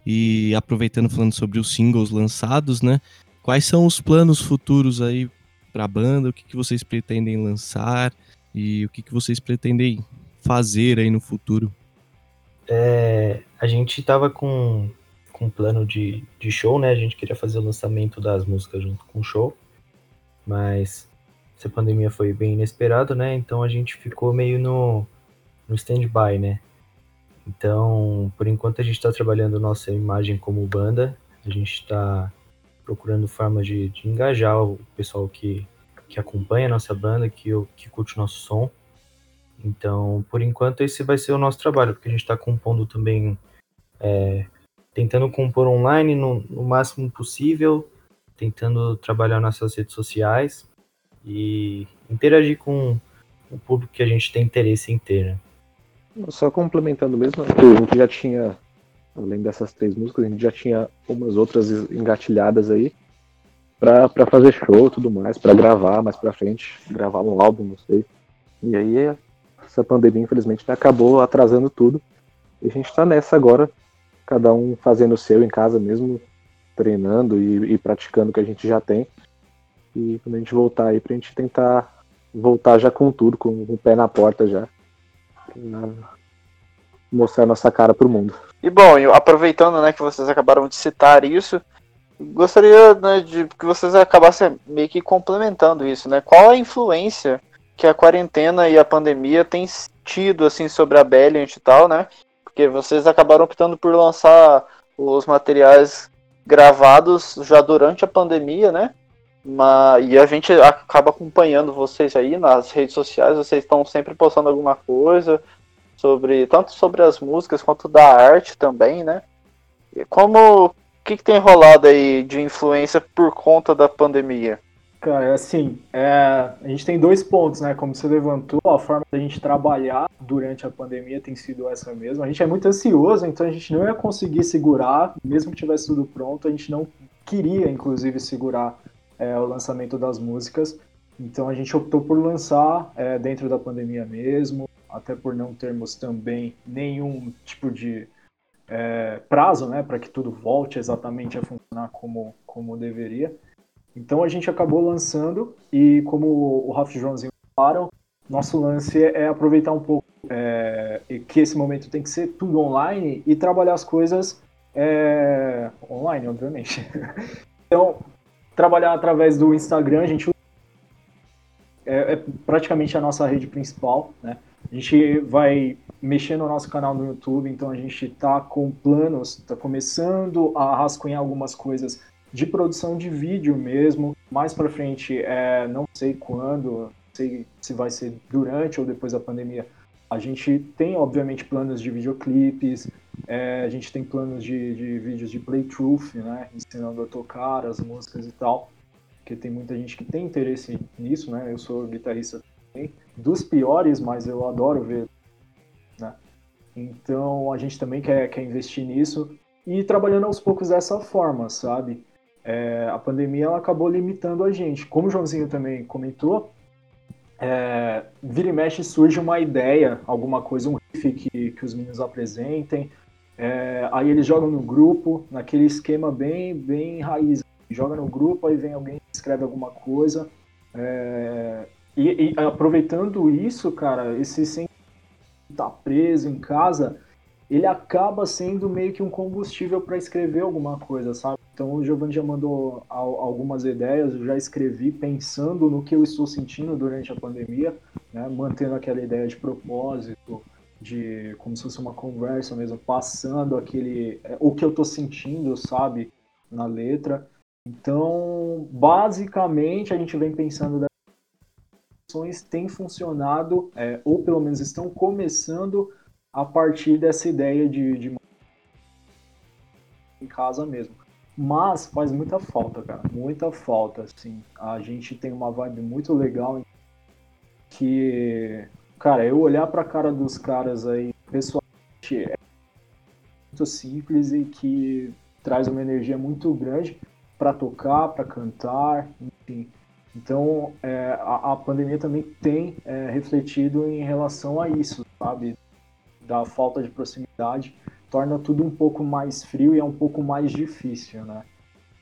E aproveitando falando sobre os singles lançados, né? Quais são os planos futuros aí para a banda? O que, que vocês pretendem lançar e o que, que vocês pretendem fazer aí no futuro? É, a gente tava com com plano de, de show, né? A gente queria fazer o lançamento das músicas junto com o show, mas essa pandemia foi bem inesperado, né? Então a gente ficou meio no, no stand-by, né? Então, por enquanto a gente está trabalhando nossa imagem como banda, a gente está procurando formas de, de, engajar o pessoal que, que acompanha a nossa banda, que, que curte o nosso som. Então, por enquanto, esse vai ser o nosso trabalho, porque a gente está compondo também é, tentando compor online no, no máximo possível, tentando trabalhar nossas redes sociais e interagir com o público que a gente tem interesse em ter. Né? Só complementando mesmo, a gente já tinha, além dessas três músicas, a gente já tinha umas outras engatilhadas aí para fazer show tudo mais, para gravar mais para frente, gravar um álbum, não sei. E aí essa pandemia, infelizmente, acabou atrasando tudo. E a gente tá nessa agora, cada um fazendo o seu em casa mesmo, treinando e, e praticando o que a gente já tem. E quando a gente voltar aí, pra gente tentar voltar já com tudo, com, o pé na porta já. Mostrar nossa cara pro mundo. E bom, aproveitando né, que vocês acabaram de citar isso, gostaria né, de que vocês acabassem meio que complementando isso, né? Qual a influência que a quarentena e a pandemia têm tido assim sobre a Belliant e tal, né? Porque vocês acabaram optando por lançar os materiais gravados já durante a pandemia, né? Mas, e a gente acaba acompanhando vocês aí nas redes sociais, vocês estão sempre postando alguma coisa sobre tanto sobre as músicas quanto da arte também, né? E como o que, que tem rolado aí de influência por conta da pandemia? Cara, assim, é, a gente tem dois pontos, né? Como você levantou, a forma da gente trabalhar durante a pandemia tem sido essa mesma. A gente é muito ansioso, então a gente não ia conseguir segurar, mesmo que tivesse tudo pronto, a gente não queria, inclusive, segurar é, o lançamento das músicas. Então a gente optou por lançar é, dentro da pandemia mesmo, até por não termos também nenhum tipo de é, prazo, né, para que tudo volte exatamente a funcionar como, como deveria. Então a gente acabou lançando e como o Rafa e o falaram, nosso lance é aproveitar um pouco é, que esse momento tem que ser tudo online e trabalhar as coisas é, online, obviamente. então, trabalhar através do Instagram, a gente é, é, praticamente a nossa rede principal, né? A gente vai mexer no nosso canal no YouTube, então a gente está com planos, está começando a rascunhar algumas coisas de produção de vídeo mesmo. Mais para frente, é, não sei quando, sei se vai ser durante ou depois da pandemia. A gente tem, obviamente, planos de videoclipes, é, a gente tem planos de, de vídeos de playthrough, né? Ensinando a tocar as músicas e tal porque tem muita gente que tem interesse nisso, né? Eu sou guitarrista também, dos piores, mas eu adoro ver, né? Então a gente também quer, quer investir nisso e trabalhando aos poucos dessa forma, sabe? É, a pandemia ela acabou limitando a gente. Como o Joãozinho também comentou, é, vira e mexe surge uma ideia, alguma coisa, um riff que, que os meninos apresentem, é, aí eles jogam no grupo, naquele esquema bem, bem raiz joga no grupo, aí vem alguém escreve alguma coisa. É, e, e, aproveitando isso, cara, esse sem estar tá preso em casa, ele acaba sendo meio que um combustível para escrever alguma coisa, sabe? Então o Giovanni já mandou algumas ideias, eu já escrevi pensando no que eu estou sentindo durante a pandemia, né? mantendo aquela ideia de propósito, de como se fosse uma conversa mesmo, passando aquele é, o que eu estou sentindo, sabe, na letra. Então, basicamente, a gente vem pensando das ações têm funcionado, é, ou pelo menos estão começando a partir dessa ideia de, de em casa mesmo. Mas faz muita falta, cara, muita falta, assim. A gente tem uma vibe muito legal que, cara, eu olhar pra cara dos caras aí, pessoalmente, é muito simples e que traz uma energia muito grande para tocar, para cantar, enfim. Então, é, a, a, pandemia também tem é, refletido em relação a isso, sabe? Da falta de proximidade, torna tudo um pouco mais frio e é um pouco mais difícil, né?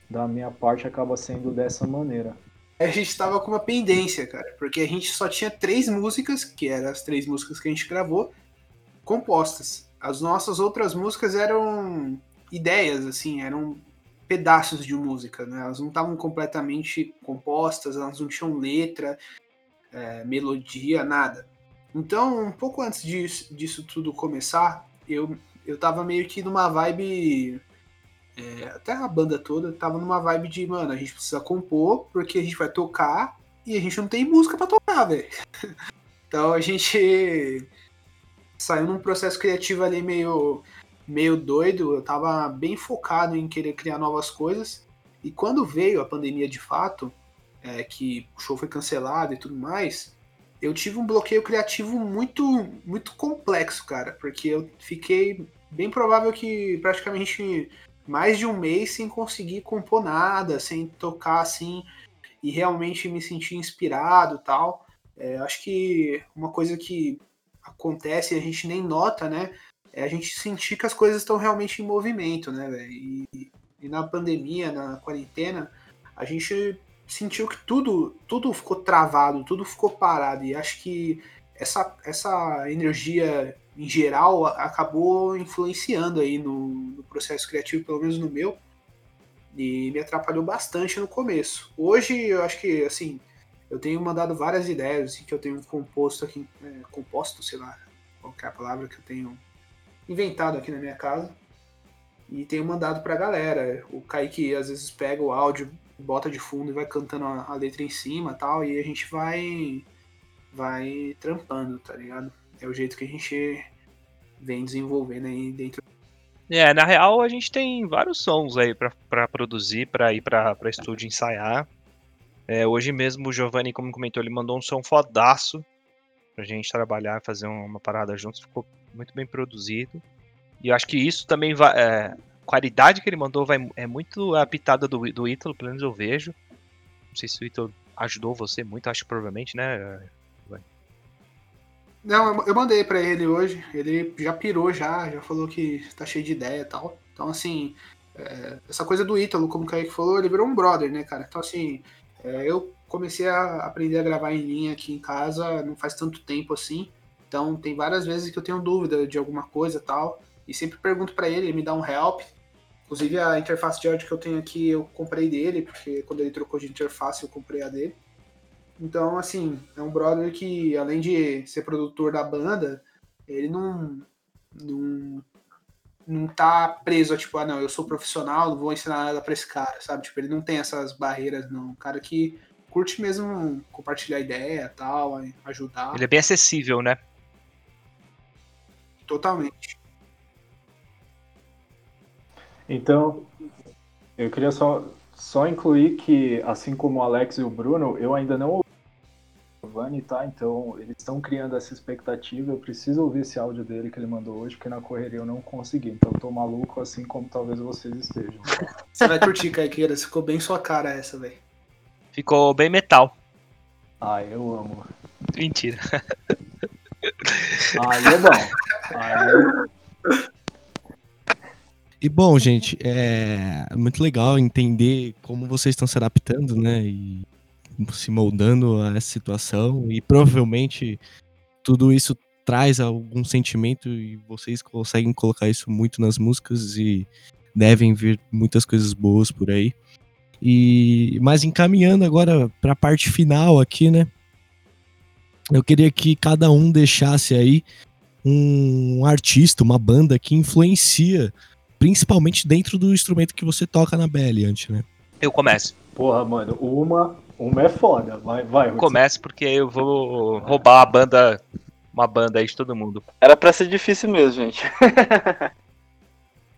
Da minha parte, acaba sendo dessa maneira. A gente estava com uma pendência, cara, porque a gente só tinha três músicas, que eram as três músicas que a gente gravou, compostas. As nossas outras músicas eram ideias, assim, eram pedaços de música, né? Elas não estavam completamente compostas, elas não tinham letra, é, melodia, nada. Então, um pouco antes disso, disso tudo começar, eu, eu tava meio que numa vibe. É, até a banda toda tava numa vibe de, mano, a gente precisa compor, porque a gente vai tocar e a gente não tem música para tocar, velho. então a gente saiu num processo criativo ali meio meio doido, eu tava bem focado em querer criar novas coisas. E quando veio a pandemia de fato, é, que o show foi cancelado e tudo mais, eu tive um bloqueio criativo muito, muito complexo, cara, porque eu fiquei bem provável que praticamente mais de um mês sem conseguir compor nada, sem tocar assim e realmente me sentir inspirado tal. É, acho que uma coisa que acontece e a gente nem nota, né? é a gente sentir que as coisas estão realmente em movimento, né, velho? E, e, na pandemia, na quarentena, a gente sentiu que tudo, tudo ficou travado, tudo ficou parado. E acho que essa, essa energia em geral acabou influenciando aí no, no processo criativo, pelo menos no meu, e me atrapalhou bastante no começo. Hoje eu acho que assim eu tenho mandado várias ideias assim, que eu tenho composto aqui, é, composto, sei lá, qual é palavra que eu tenho inventado aqui na minha casa e tenho mandado pra galera. O Kaique às vezes pega o áudio, bota de fundo e vai cantando a, letra em cima tal, e a gente vai vai trampando, tá ligado? É o jeito que a gente vem desenvolvendo aí dentro. É, na real a gente tem vários sons aí para produzir, para ir para estúdio ensaiar. É, hoje mesmo o Giovanni, como comentou, ele mandou um som fodaço pra gente trabalhar, fazer uma parada juntos. Ficou muito bem produzido. E eu acho que isso também vai. É, qualidade que ele mandou vai, é muito a pitada do, do Ítalo, pelo menos eu vejo. Não sei se o Ítalo ajudou você muito, acho que provavelmente, né? Não, eu- mandei pra ele hoje. Ele já pirou já, já falou que tá cheio de ideia e tal. Então, assim, é, essa coisa do Ítalo, como o Kaique falou, ele virou um brother, né, cara? Então, assim, é, eu comecei a aprender a gravar em linha aqui em casa não faz tanto tempo assim. Então, tem várias vezes que eu tenho dúvida de alguma coisa tal. E sempre pergunto pra ele, ele me dá um help. Inclusive, a interface de áudio que eu tenho aqui, eu comprei dele, porque quando ele trocou de interface, eu comprei a dele. Então, assim, é um brother que, além de ser produtor da banda, ele não, não, não tá preso a, tipo, ah, não, eu sou profissional, não vou ensinar nada pra esse cara, sabe? Tipo, ele não tem essas barreiras, não. Um cara que curte mesmo compartilhar ideia e tal, ajudar. Ele é bem acessível, né? Totalmente. Então, eu queria só, só incluir que, assim como o Alex e o Bruno, eu ainda não ouvi o Giovanni, tá? Então, eles estão criando essa expectativa. Eu preciso ouvir esse áudio dele que ele mandou hoje, porque na correria eu não consegui. Então, eu tô maluco, assim como talvez vocês estejam. Você vai curtir, Caiqueira. Ficou bem sua cara essa, velho. Ficou bem metal. Ah, eu amo. Mentira. Aí é bom. Aí, E bom, gente, é muito legal entender como vocês estão se adaptando, né? E se moldando a essa situação. E provavelmente tudo isso traz algum sentimento e vocês conseguem colocar isso muito nas músicas e devem vir muitas coisas boas por aí. E mas encaminhando agora para a parte final aqui, né? Eu queria que cada um deixasse aí um artista, uma banda que influencia principalmente dentro do instrumento que você toca na Belliant, né? Eu começo. porra, mano, uma, uma é foda. Vai, vai. Eu começo porque eu vou roubar a banda, uma banda aí de todo mundo. Era pra ser difícil mesmo, gente.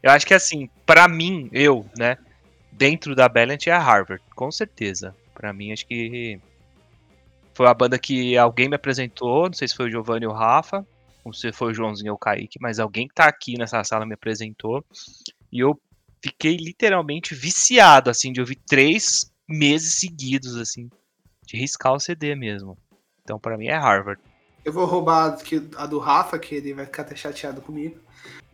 Eu acho que assim, pra mim, eu, né, dentro da Bellant é a Harvard, com certeza. Pra mim, acho que foi a banda que alguém me apresentou, não sei se foi o Giovanni ou o Rafa, ou se foi o Joãozinho ou o Kaique, mas alguém que tá aqui nessa sala me apresentou. E eu fiquei literalmente viciado, assim, de ouvir três meses seguidos, assim, de riscar o CD mesmo. Então, pra mim é Harvard. Eu vou roubar a do Rafa, que ele vai ficar até chateado comigo.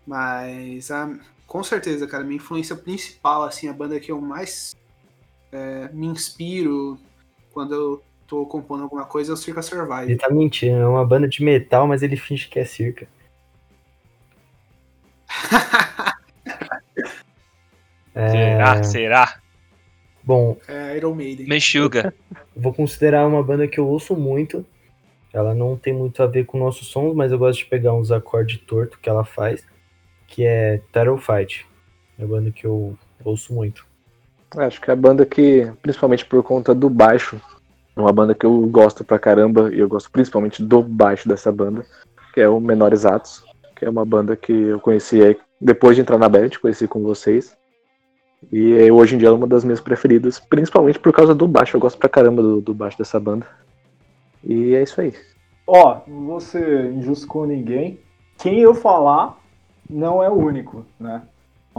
Mas a- com certeza, cara, minha influência principal, assim, a banda que eu mais é, me inspiro quando eu tô compondo alguma coisa é o Circa Survive. Ele tá mentindo, é uma banda de metal, mas ele finge que é circa. É, Será? Será? Bom, É Iron Maiden. Meshuga. vou considerar uma banda que eu ouço muito. Ela não tem muito a ver com nossos sons, mas eu gosto de pegar uns acordes tortos que ela faz, que é Terror Fight. É uma banda que eu ouço muito. Acho que é a banda que, principalmente por conta do baixo, uma banda que eu gosto pra caramba, e eu gosto principalmente do baixo dessa banda, que é o Menores Atos, que é uma banda que eu conheci depois de entrar na Band, conheci com vocês. E é, hoje em dia é uma das minhas preferidas, principalmente por causa do baixo, eu gosto pra caramba do, do baixo dessa banda. E é isso aí. Ó, não vou ser injusto com ninguém. Quem eu falar não é o único, né?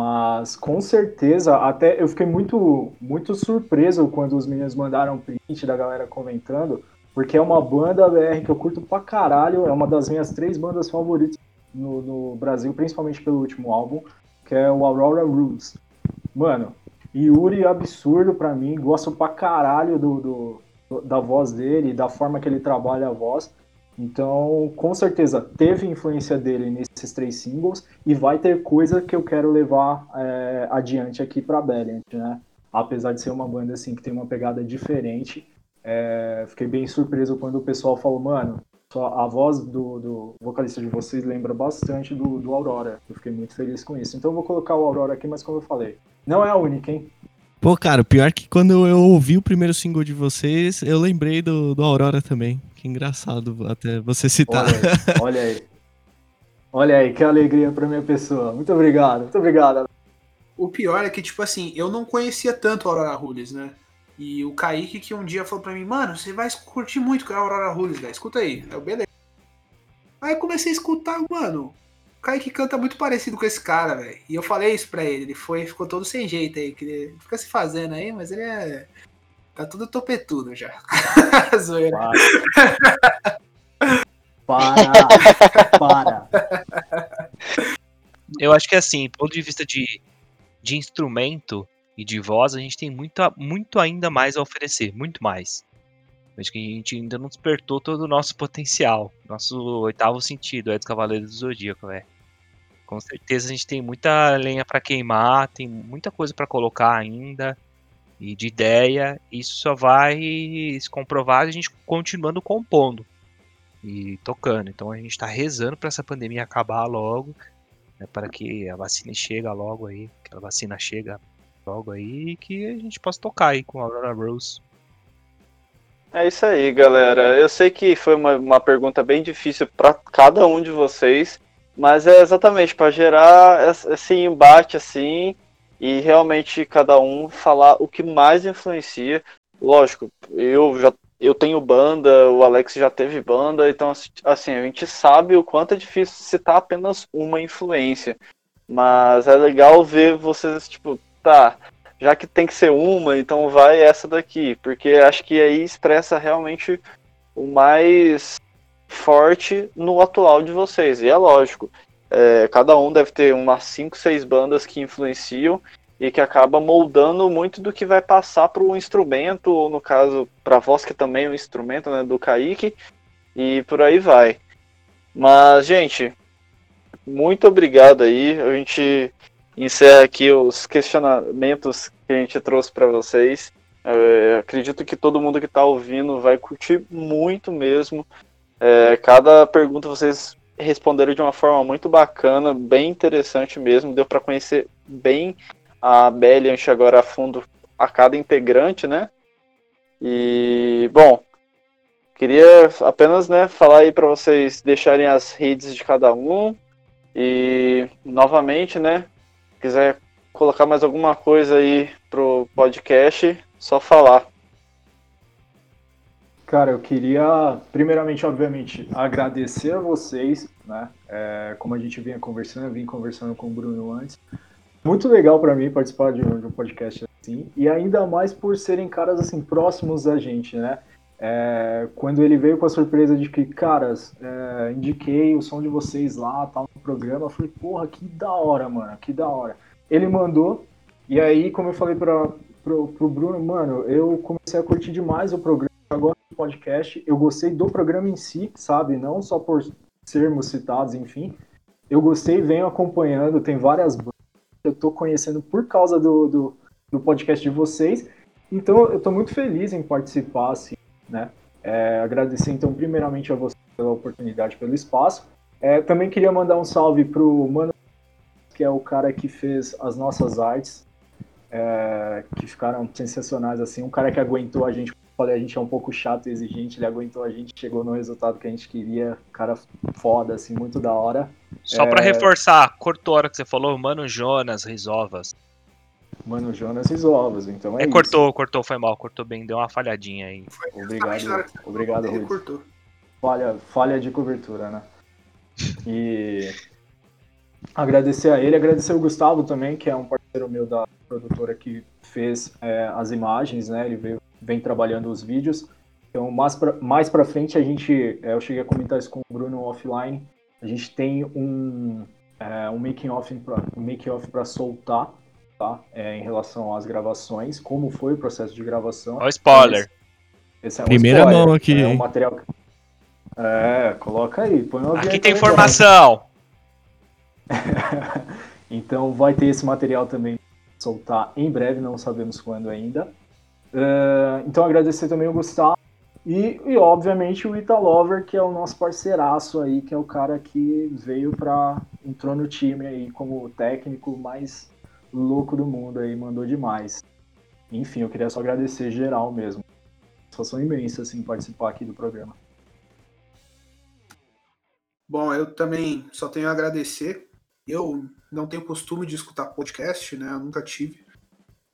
Mas com certeza, até eu fiquei muito, muito surpreso quando os meninos mandaram print da galera comentando, porque é uma banda BR que eu curto pra caralho, é uma das minhas três bandas favoritas no, no Brasil, principalmente pelo último álbum, que é o Aurora Rules. Mano, Yuri absurdo pra mim, gosto pra caralho do- do- da voz dele, da forma que ele trabalha a voz. Então, com certeza, teve influência dele nesses três singles e vai ter coisa que eu quero levar é, adiante aqui pra Belliant, né? Apesar de ser uma banda assim que tem uma pegada diferente, é, fiquei bem surpreso quando o pessoal falou, mano, a voz do, do vocalista de vocês lembra bastante do, do Aurora. Eu fiquei muito feliz com isso. Então eu vou colocar o Aurora aqui, mas como eu falei, não é a única, hein? Pô, cara, pior que quando eu ouvi o primeiro single de vocês, eu lembrei do, do Aurora também. Que engraçado até você citar. Olha aí, olha aí. Olha aí, que alegria pra minha pessoa. Muito obrigado, muito obrigado. O pior é que, tipo assim, eu não conhecia tanto a Aurora Rules, né? E o Kaique que um dia falou pra mim, mano, você vai curtir muito a Aurora Rules, velho. Escuta aí. Eu, beleza. Aí eu comecei a escutar, mano. O Kaique canta muito parecido com esse cara, velho. E eu falei isso pra ele. Ele foi, ficou todo sem jeito aí. Que ele fica se fazendo aí, mas ele é. Tá tudo topetudo já. Zoeira. Para. Para! para! Eu acho que assim, do ponto de vista de, de instrumento e de voz, a gente tem muito, muito ainda mais a oferecer, muito mais. Acho que a gente ainda não despertou todo o nosso potencial, nosso oitavo sentido, é dos Cavaleiros do Zodíaco, velho. Com certeza a gente tem muita lenha pra queimar, tem muita coisa pra colocar ainda, e de ideia, isso só vai se comprovar a gente continuando compondo e tocando. Então a gente tá rezando pra essa pandemia acabar logo, né, para que a vacina chega logo aí, que a vacina chega logo aí e que a gente possa tocar aí com a Aurora Rose. É isso aí, galera. Eu sei que foi uma, uma pergunta bem difícil para cada um de vocês, mas é exatamente para gerar es- esse embate assim e realmente cada um falar o que mais influencia. Lógico, eu já eu tenho banda, o Alex já teve banda, então assim, a gente sabe o quanto é difícil citar apenas uma influência. Mas é legal ver vocês, tipo, tá, já que tem que ser uma, então vai essa daqui, porque acho que aí expressa realmente o mais forte no atual de vocês. E é lógico, é, cada um deve ter umas 5, 6 bandas que influenciam e que acaba moldando muito do que vai passar para o instrumento, ou no caso, para a voz, que também é um instrumento né, do Kaique, e por aí vai. Mas, gente, muito obrigado aí. A gente encerra aqui os questionamentos que a gente trouxe para vocês. É, acredito que todo mundo que está ouvindo vai curtir muito mesmo. É, cada pergunta vocês responderam de uma forma muito bacana, bem interessante mesmo. Deu para conhecer bem a Belliant agora a fundo a cada integrante, né? E bom, queria apenas né, falar aí para vocês deixarem as redes de cada um e novamente, né? quiser colocar mais alguma coisa aí pro podcast, só falar. Cara, eu queria, primeiramente, obviamente, agradecer a vocês, né? É, como a gente vinha conversando, eu vim conversando com o Bruno antes. Muito legal para mim participar de um, de um, podcast assim, e ainda mais por serem caras assim próximos da gente, né? É, quando ele veio com a surpresa de que, caras, é, indiquei o som de vocês lá, tal, no programa, eu falei, porra, que da hora, mano, que da hora. Ele mandou, e aí, como eu falei pra, pro, pro Bruno, mano, eu comecei a curtir demais o programa, podcast, eu gostei do programa em si, sabe, não só por sermos citados, enfim, eu gostei, venho acompanhando, tem várias bandas eu tô conhecendo por causa do, do, do podcast de vocês, então eu tô muito feliz em participar, assim, né? É, agradecer então primeiramente a você pela oportunidade, pelo espaço. É, também queria mandar um salve pro Mano, que é o cara que fez as nossas artes, é, que ficaram sensacionais assim. Um cara que aguentou a gente, falei, a gente é um pouco chato e exigente, ele aguentou a gente, chegou no resultado que a gente queria. Cara foda, assim, muito da hora. Só é... para reforçar, cortou a hora que você falou, Mano Jonas, Risovas. Mano Jonas Risovas, então é, é isso. cortou, cortou, foi mal, cortou bem, deu uma falhadinha aí. Foi obrigado, obrigado, Rui. Cortou. Falha, falha de cobertura, né? E agradecer a ele, agradecer o Gustavo também, que é um parceiro meu da produtora que fez é, as imagens, né? Ele veio, vem trabalhando os vídeos. Então, mais pra, mais pra frente, a gente, é, eu cheguei a comentar isso com o Bruno offline, a gente tem um, é, um making-off pra, um para soltar, tá? É, em relação às gravações, como foi o processo de gravação. Ó, spoiler. Esse, esse é um Primeira spoiler, mão aqui. É um material. É, coloca aí. Põe uma aqui tem informação. então vai ter esse material também soltar em breve, não sabemos quando ainda. Uh, então agradecer também o Gustavo e, e, obviamente o Italover, que é o nosso parceiraço aí, que é o cara que veio para entrou no time aí como técnico mais louco do mundo aí, mandou demais. Enfim, eu queria só agradecer geral mesmo. Satisfação imensa, assim, participar aqui do programa. Bom, eu também só tenho a agradecer. Eu não tenho costume de escutar podcast, né? Eu nunca tive.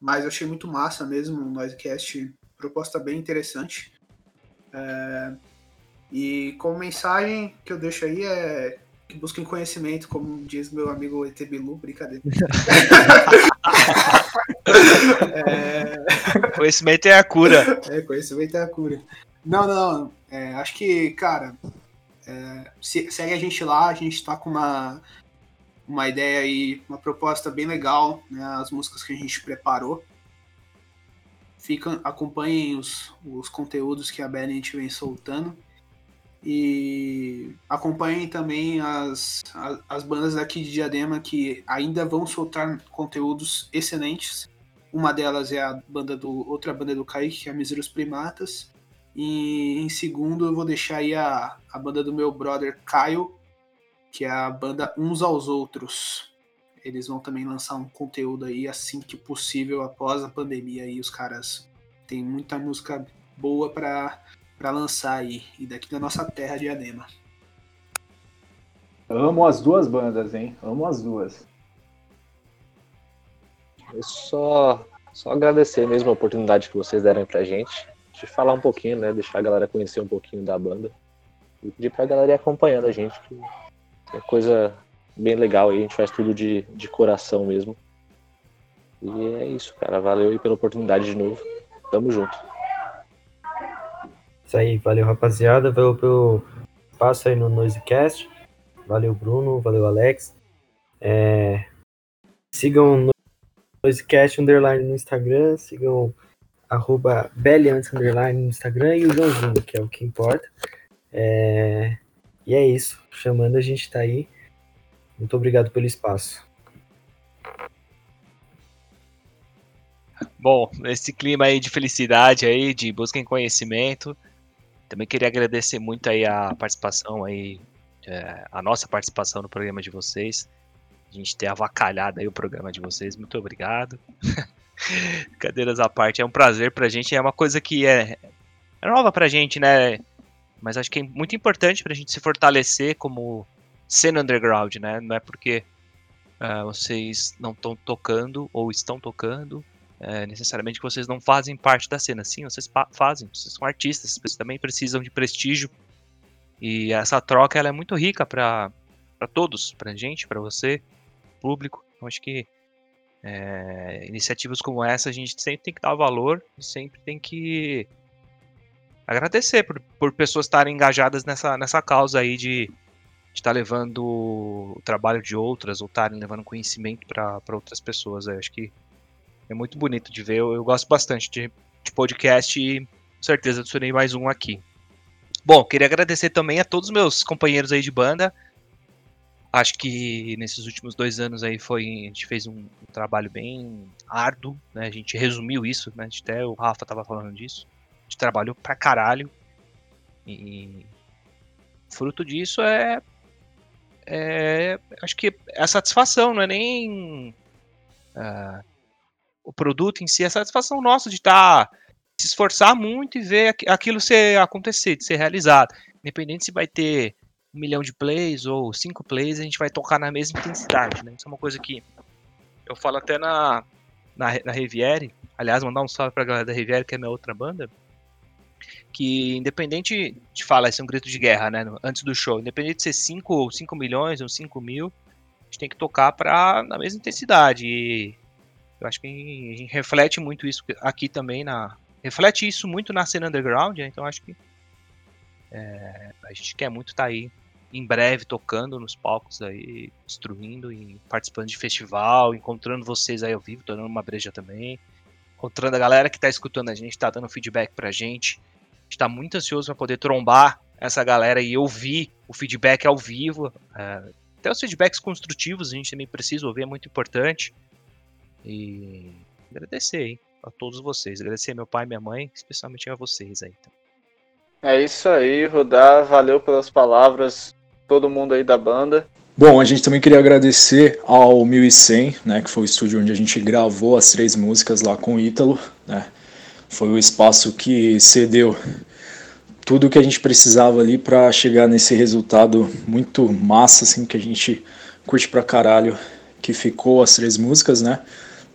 Mas eu achei muito massa mesmo o Noisecast. Proposta bem interessante. É... E como mensagem que eu deixo aí é que busquem conhecimento, como diz meu amigo ET Bilu, brincadeira. é... Conhecimento é a cura. É, conhecimento é a cura. Não, não, é, acho que, cara, É, se- segue a gente lá, a gente tá com uma, uma ideia aí, uma proposta bem legal, né? As músicas que a gente preparou. Ficam, acompanhem os, os conteúdos que a Ballant vem soltando. E acompanhem também as, as, as bandas daqui de Diadema que ainda vão soltar conteúdos excelentes. Uma delas é a banda do outra banda do Kaique, que é a Míseros Primatas. E em segundo eu vou deixar aí a, a banda do meu brother Caio, que é a banda Uns aos Outros. Eles vão também lançar um conteúdo aí assim que possível após a pandemia aí os caras têm muita música boa para para lançar aí e daqui da nossa terra Diadema. Amo as duas bandas, hein? Amo as duas. Eu só, só agradecer mesmo a oportunidade que vocês deram pra gente, de falar um pouquinho, né? Deixar a galera conhecer um pouquinho da banda. E pedir pra galera ir acompanhando a gente, que é coisa bem legal aí, a gente faz tudo de, de coração mesmo. E é isso, cara. Valeu aí pela oportunidade de novo. Tamo junto. Isso aí, valeu rapaziada, valeu pelo espaço aí no Noisecast. Valeu Bruno, valeu Alex. É, Sigam o Noisecast Underline no Instagram, sigam arroba Underline no Instagram e o Joãozinho, que é o que importa. É, E é isso, chamando a gente tá aí. Muito obrigado pelo espaço. Bom, esse clima aí de felicidade aí, de busca em conhecimento. Também queria agradecer muito aí a participação aí, é, a nossa participação no programa de vocês. A gente ter avacalhado aí o programa de vocês. Muito obrigado. Cadeiras à parte, é um prazer pra gente. É uma coisa que é, é nova pra gente, né? Mas acho que é muito importante pra gente se fortalecer como cena underground, né? Não é porque ah, vocês não estão tocando ou estão tocando é, necessariamente que vocês não fazem parte da cena. Sim, vocês fazem, vocês são artistas, vocês também precisam de prestígio. E essa troca ela é muito rica para todos, pra gente, para você, público. Eu acho que é, iniciativas como essa a gente sempre tem que dar valor e sempre tem que agradecer por, por pessoas estarem engajadas nessa, nessa causa aí de estar levando o trabalho de outras ou estarem levando conhecimento para outras pessoas. Eu acho que é muito bonito de ver. Eu, eu gosto bastante de, de podcast e com certeza adicionei mais um aqui. Bom, queria agradecer também a todos os meus companheiros aí de banda. Acho que nesses últimos dois anos aí foi, a gente fez um, um trabalho bem árduo, né? A gente resumiu isso, né? Até o Rafa tava falando disso. Gente trabalhou pra caralho. E fruto disso é, é acho que é a satisfação, não é nem ah, o produto em si, é a satisfação nossa de estar se esforçar muito e ver aqu- aquilo ser acontecer, de ser realizado. Independente se vai ter um milhão de plays ou cinco plays, a gente vai tocar na mesma intensidade, né? Isso é uma coisa que eu falo até na, na, na Riviere, aliás, mandar um salve pra galera da Riviere, que é minha outra banda, que independente de falar, esse é um grito de guerra, né? Antes do show, independente de ser 5 cinco milhões ou 5 mil, a gente tem que tocar pra, na mesma intensidade. E eu acho que a gente reflete muito isso aqui também na. Reflete isso muito na cena underground, né? então acho que é, a gente quer muito estar aí em breve tocando nos palcos aí, destruindo e participando de festival, encontrando vocês aí ao vivo, tornando uma breja também, encontrando a galera que tá escutando a gente, tá dando feedback gente. A gente tá muito ansioso para poder trombar essa galera e ouvir o feedback ao vivo. é, até os feedbacks construtivos a gente também precisa ouvir, é muito importante. E agradecer aí a todos vocês. Agradecer meu pai e minha mãe, especialmente a vocês aí. Então. É isso aí, Rudá. Valeu pelas palavras. Todo mundo aí da banda. Bom, a gente também queria agradecer ao 1100, né, que foi o estúdio onde a gente gravou as três músicas lá com o Ítalo, né? Foi o espaço que cedeu tudo o que a gente precisava ali para chegar nesse resultado muito massa, assim, que a gente curte pra caralho, que ficou as três músicas, né?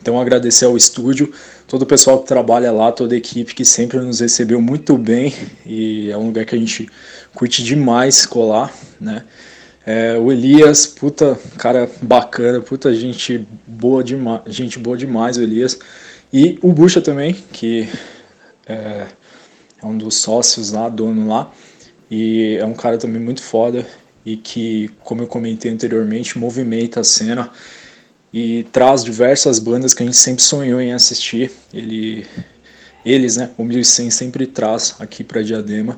Então agradecer ao estúdio, todo o pessoal que trabalha lá, toda a equipe que sempre nos recebeu muito bem e é um lugar que a gente curte demais colar, né? É, o Elias, puta cara bacana, puta gente boa demais, gente boa demais o Elias. E o Bucha também, que é, é um dos sócios lá, dono lá. E é um cara também muito foda e que, como eu comentei anteriormente, movimenta a cena e traz diversas bandas que a gente sempre sonhou em assistir. Ele, eles, né, o 1100 sempre traz aqui para Diadema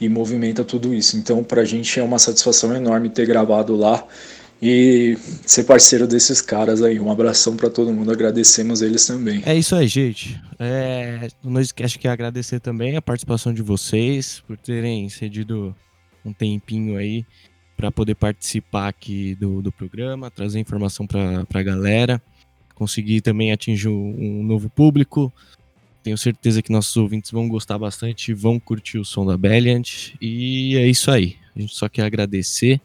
e movimenta tudo isso. Então, para a gente é uma satisfação enorme ter gravado lá e ser parceiro desses caras aí. Um abração para todo mundo, agradecemos eles também. É isso aí, gente. É, nós acho que agradecer também a participação de vocês por terem cedido um tempinho aí para poder participar aqui do, do programa, trazer informação para a galera, conseguir também atingir um novo público. Tenho certeza que nossos ouvintes vão gostar bastante, vão curtir o som da Belliant. E é isso aí. A gente só quer agradecer.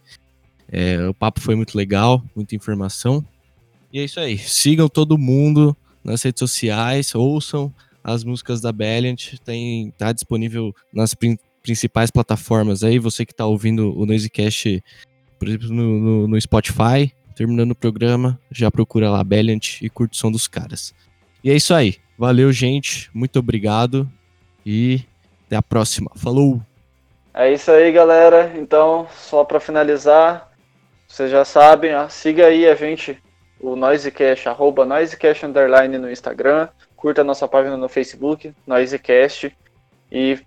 É, o papo foi muito legal, muita informação. E é isso aí. Sigam todo mundo nas redes sociais, ouçam as músicas da Belliant. Tem, tá disponível nas principais plataformas aí. Você que está ouvindo o Noisecast, por exemplo, no, no, no, Spotify, terminando o programa, já procura lá Belliant e curte o som dos caras. E é isso aí. Valeu, gente. Muito obrigado e até a próxima. Falou! É isso aí, galera. Então, só para finalizar, vocês já sabem, ó, siga aí a gente, o Noisecast, arroba Noisecast Underline no Instagram, curta a nossa página no Facebook, Noisecast, e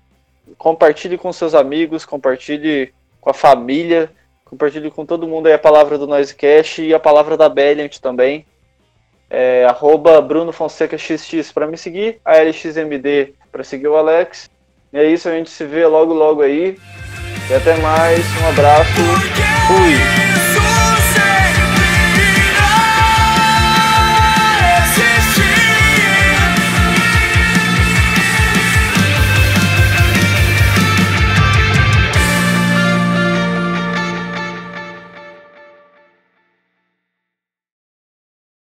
compartilhe com seus amigos, compartilhe com a família, compartilhe com todo mundo aí a palavra do Noisecast e a palavra da Belliant também é, arroba Bruno Fonseca XX para me seguir, ALXMD para seguir o Alex. E é isso, a gente se vê logo logo aí. E até mais, um abraço, fui!